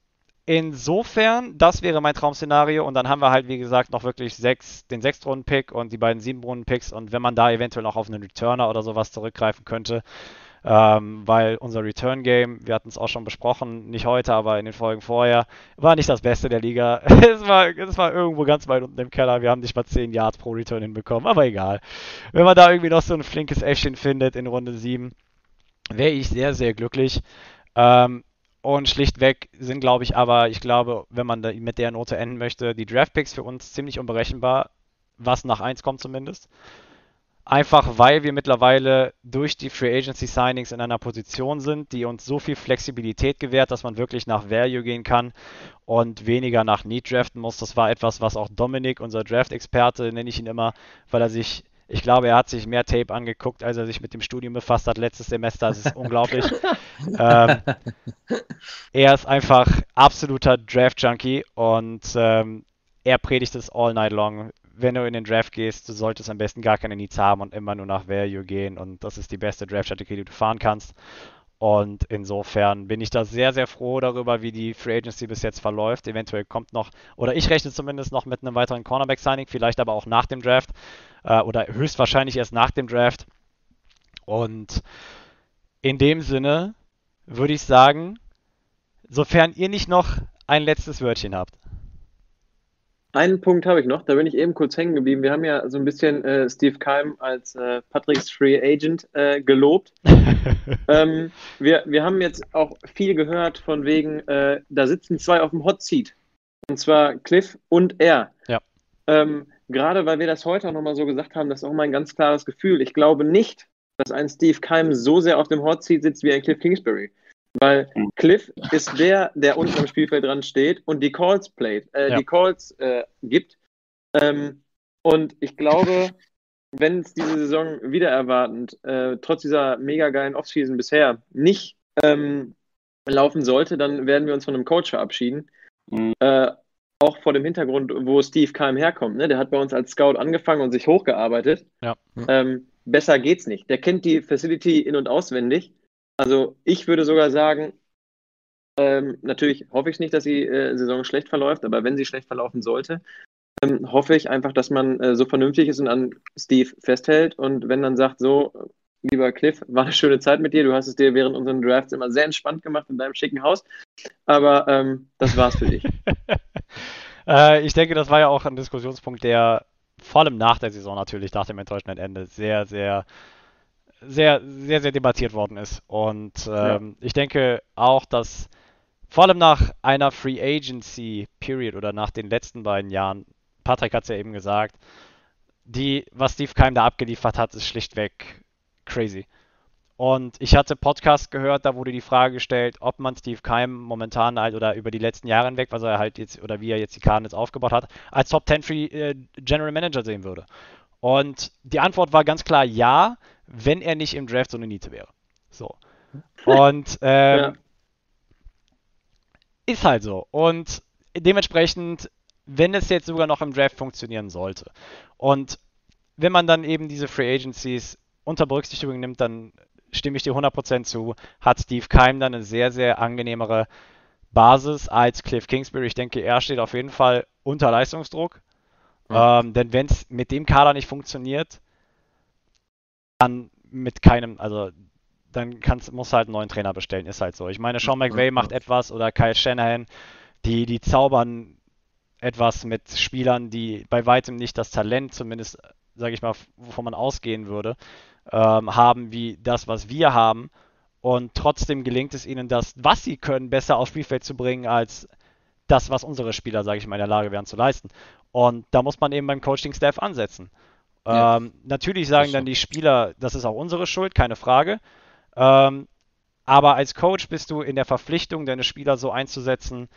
insofern, das wäre mein Traum-Szenario. Und dann haben wir halt, wie gesagt, noch wirklich sechs, den Sechstrunden-Pick und die beiden Siebenrunden-Picks. Und wenn man da eventuell noch auf einen Returner oder sowas zurückgreifen könnte, ähm, weil unser Return-Game, wir hatten es auch schon besprochen, nicht heute, aber in den Folgen vorher, war nicht das Beste der Liga. (laughs) es, war, es war irgendwo ganz weit unten im Keller. Wir haben nicht mal 10 Yards pro Return hinbekommen, aber egal. Wenn man da irgendwie noch so ein flinkes Äffchen findet in Runde 7, wäre ich sehr, sehr glücklich. Ähm, und schlichtweg sind, glaube ich, aber, ich glaube, wenn man mit der Note enden möchte, die Draftpicks für uns ziemlich unberechenbar, was nach 1 kommt zumindest. Einfach weil wir mittlerweile durch die Free Agency Signings in einer Position sind, die uns so viel Flexibilität gewährt, dass man wirklich nach Value gehen kann und weniger nach Need draften muss. Das war etwas, was auch Dominik, unser Draft-Experte, nenne ich ihn immer, weil er sich ich glaube, er hat sich mehr Tape angeguckt, als er sich mit dem Studium befasst hat letztes Semester. Das ist (laughs) unglaublich. ähm, er ist einfach absoluter Draft-Junkie und ähm, er predigt es all night long. Wenn du in den Draft gehst, du solltest am besten gar keine Needs haben und immer nur nach Value gehen und das ist die beste Draft-Strategie, die du fahren kannst. Und insofern bin ich da sehr, sehr froh darüber, wie die Free Agency bis jetzt verläuft. Eventuell kommt noch, oder ich rechne zumindest noch mit einem weiteren Cornerback-Signing, vielleicht aber auch nach dem Draft äh, oder höchstwahrscheinlich erst nach dem Draft. Und in dem Sinne würde ich sagen, sofern ihr nicht noch ein letztes Wörtchen habt. einen Punkt habe ich noch, da bin ich eben kurz hängen geblieben. Wir haben ja so ein bisschen äh, Steve Keim als äh, Patricks Free Agent äh, gelobt. (laughs) ähm, wir, wir haben jetzt auch viel gehört von wegen, äh, da sitzen zwei auf dem Hot Seat. Und zwar Cliff und er. Ja. Ähm, gerade weil wir das heute auch nochmal so gesagt haben, das ist auch mein ganz klares Gefühl. Ich glaube nicht, dass ein Steve Keim so sehr auf dem Hot Seat sitzt wie ein Cliff Kingsbury. Weil Cliff ist der, der unten am Spielfeld dran steht und die Calls playt, äh, ja. die Calls äh, gibt. Ähm, und ich glaube, wenn es diese Saison wieder erwartend, äh, trotz dieser mega geilen Offseason bisher, nicht ähm, laufen sollte, dann werden wir uns von einem Coach verabschieden. Mhm. Äh, auch vor dem Hintergrund, wo Steve Keim herkommt. Ne? Der hat bei uns als Scout angefangen und sich hochgearbeitet. Ja. Ähm, besser geht's nicht. Der kennt die Facility in- und auswendig also ich würde sogar sagen, ähm, natürlich hoffe ich nicht, dass die äh, Saison schlecht verläuft, aber wenn sie schlecht verlaufen sollte, ähm, hoffe ich einfach, dass man äh, so vernünftig ist und an Steve festhält und wenn dann sagt, so, lieber Cliff, war eine schöne Zeit mit dir, du hast es dir während unseren Drafts immer sehr entspannt gemacht in deinem schicken Haus, aber ähm, das war's für dich. (laughs) äh, ich denke, das war ja auch ein Diskussionspunkt, der vor allem nach der Saison natürlich, nach dem enttäuschenden Ende, sehr, sehr sehr, sehr, sehr debattiert worden ist. Und ähm, ja. ich denke auch, dass vor allem nach einer Free Agency Period oder nach den letzten beiden Jahren, Patrick hat es ja eben gesagt, die, was Steve Keim da abgeliefert hat, ist schlichtweg crazy. Und ich hatte Podcast gehört, da wurde die Frage gestellt, ob man Steve Keim momentan halt oder über die letzten Jahre hinweg, was er halt jetzt oder wie er jetzt die Karten jetzt aufgebaut hat, als Top 10 Free äh, General Manager sehen würde. Und die Antwort war ganz klar ja, wenn er nicht im Draft so eine Niete wäre. So. Und (laughs) ähm, ja. ist halt so. Und dementsprechend, wenn es jetzt sogar noch im Draft funktionieren sollte und wenn man dann eben diese Free Agencies unter Berücksichtigung nimmt, dann stimme ich dir 100% zu, hat Steve Keim dann eine sehr, sehr angenehmere Basis als Cliff Kingsbury. Ich denke, er steht auf jeden Fall unter Leistungsdruck. Mhm. Ähm, denn wenn es mit dem Kader nicht funktioniert, dann mit keinem, also dann kannst, musst du halt einen neuen Trainer bestellen, ist halt so. Ich meine, Sean McVay macht etwas oder Kyle Shanahan, die, die zaubern etwas mit Spielern, die bei weitem nicht das Talent, zumindest, sage ich mal, wovon man ausgehen würde, ähm, haben wie das, was wir haben. Und trotzdem gelingt es ihnen, das, was sie können, besser aufs Spielfeld zu bringen, als das, was unsere Spieler, sage ich mal, in der Lage wären zu leisten. Und da muss man eben beim Coaching-Staff ansetzen. Ja. Ähm, natürlich sagen dann die Spieler, das ist auch unsere Schuld, keine Frage. Ähm, aber als Coach bist du in der Verpflichtung, deine Spieler so einzusetzen,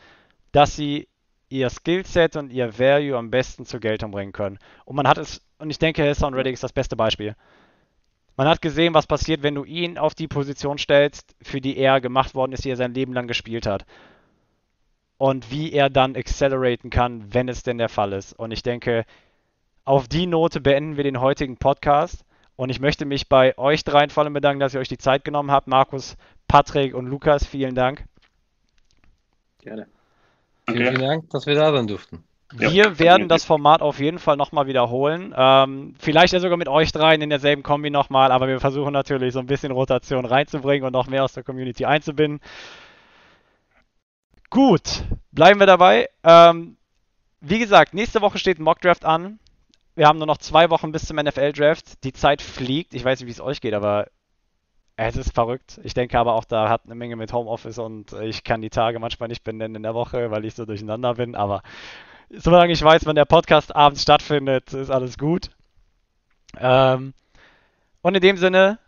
dass sie ihr Skillset und ihr Value am besten zur Geltung bringen können. Und man hat es, und ich denke, Hassan Reddick ist das beste Beispiel. Man hat gesehen, was passiert, wenn du ihn auf die Position stellst, für die er gemacht worden ist, die er sein Leben lang gespielt hat. Und wie er dann acceleraten kann, wenn es denn der Fall ist. Und ich denke, auf die Note beenden wir den heutigen Podcast. Und ich möchte mich bei euch dreien vor allem bedanken, dass ihr euch die Zeit genommen habt. Markus, Patrick und Lukas, vielen Dank. Gerne. Okay. Vielen Dank, dass wir da sein durften. Wir ja. werden das Format auf jeden Fall nochmal wiederholen. Ähm, vielleicht ja sogar mit euch dreien in derselben Kombi nochmal, aber wir versuchen natürlich so ein bisschen Rotation reinzubringen und noch mehr aus der Community einzubinden. Gut, bleiben wir dabei. Ähm, wie gesagt, nächste Woche steht ein Mockdraft an. Wir haben nur noch zwei Wochen bis zum NFL-Draft. Die Zeit fliegt. Ich weiß nicht, wie es euch geht, aber es ist verrückt. Ich denke aber auch, da hat eine Menge mit Homeoffice und ich kann die Tage manchmal nicht benennen in der Woche, weil ich so durcheinander bin. Aber solange ich weiß, wenn der Podcast abends stattfindet, ist alles gut. Ähm, und in dem Sinne,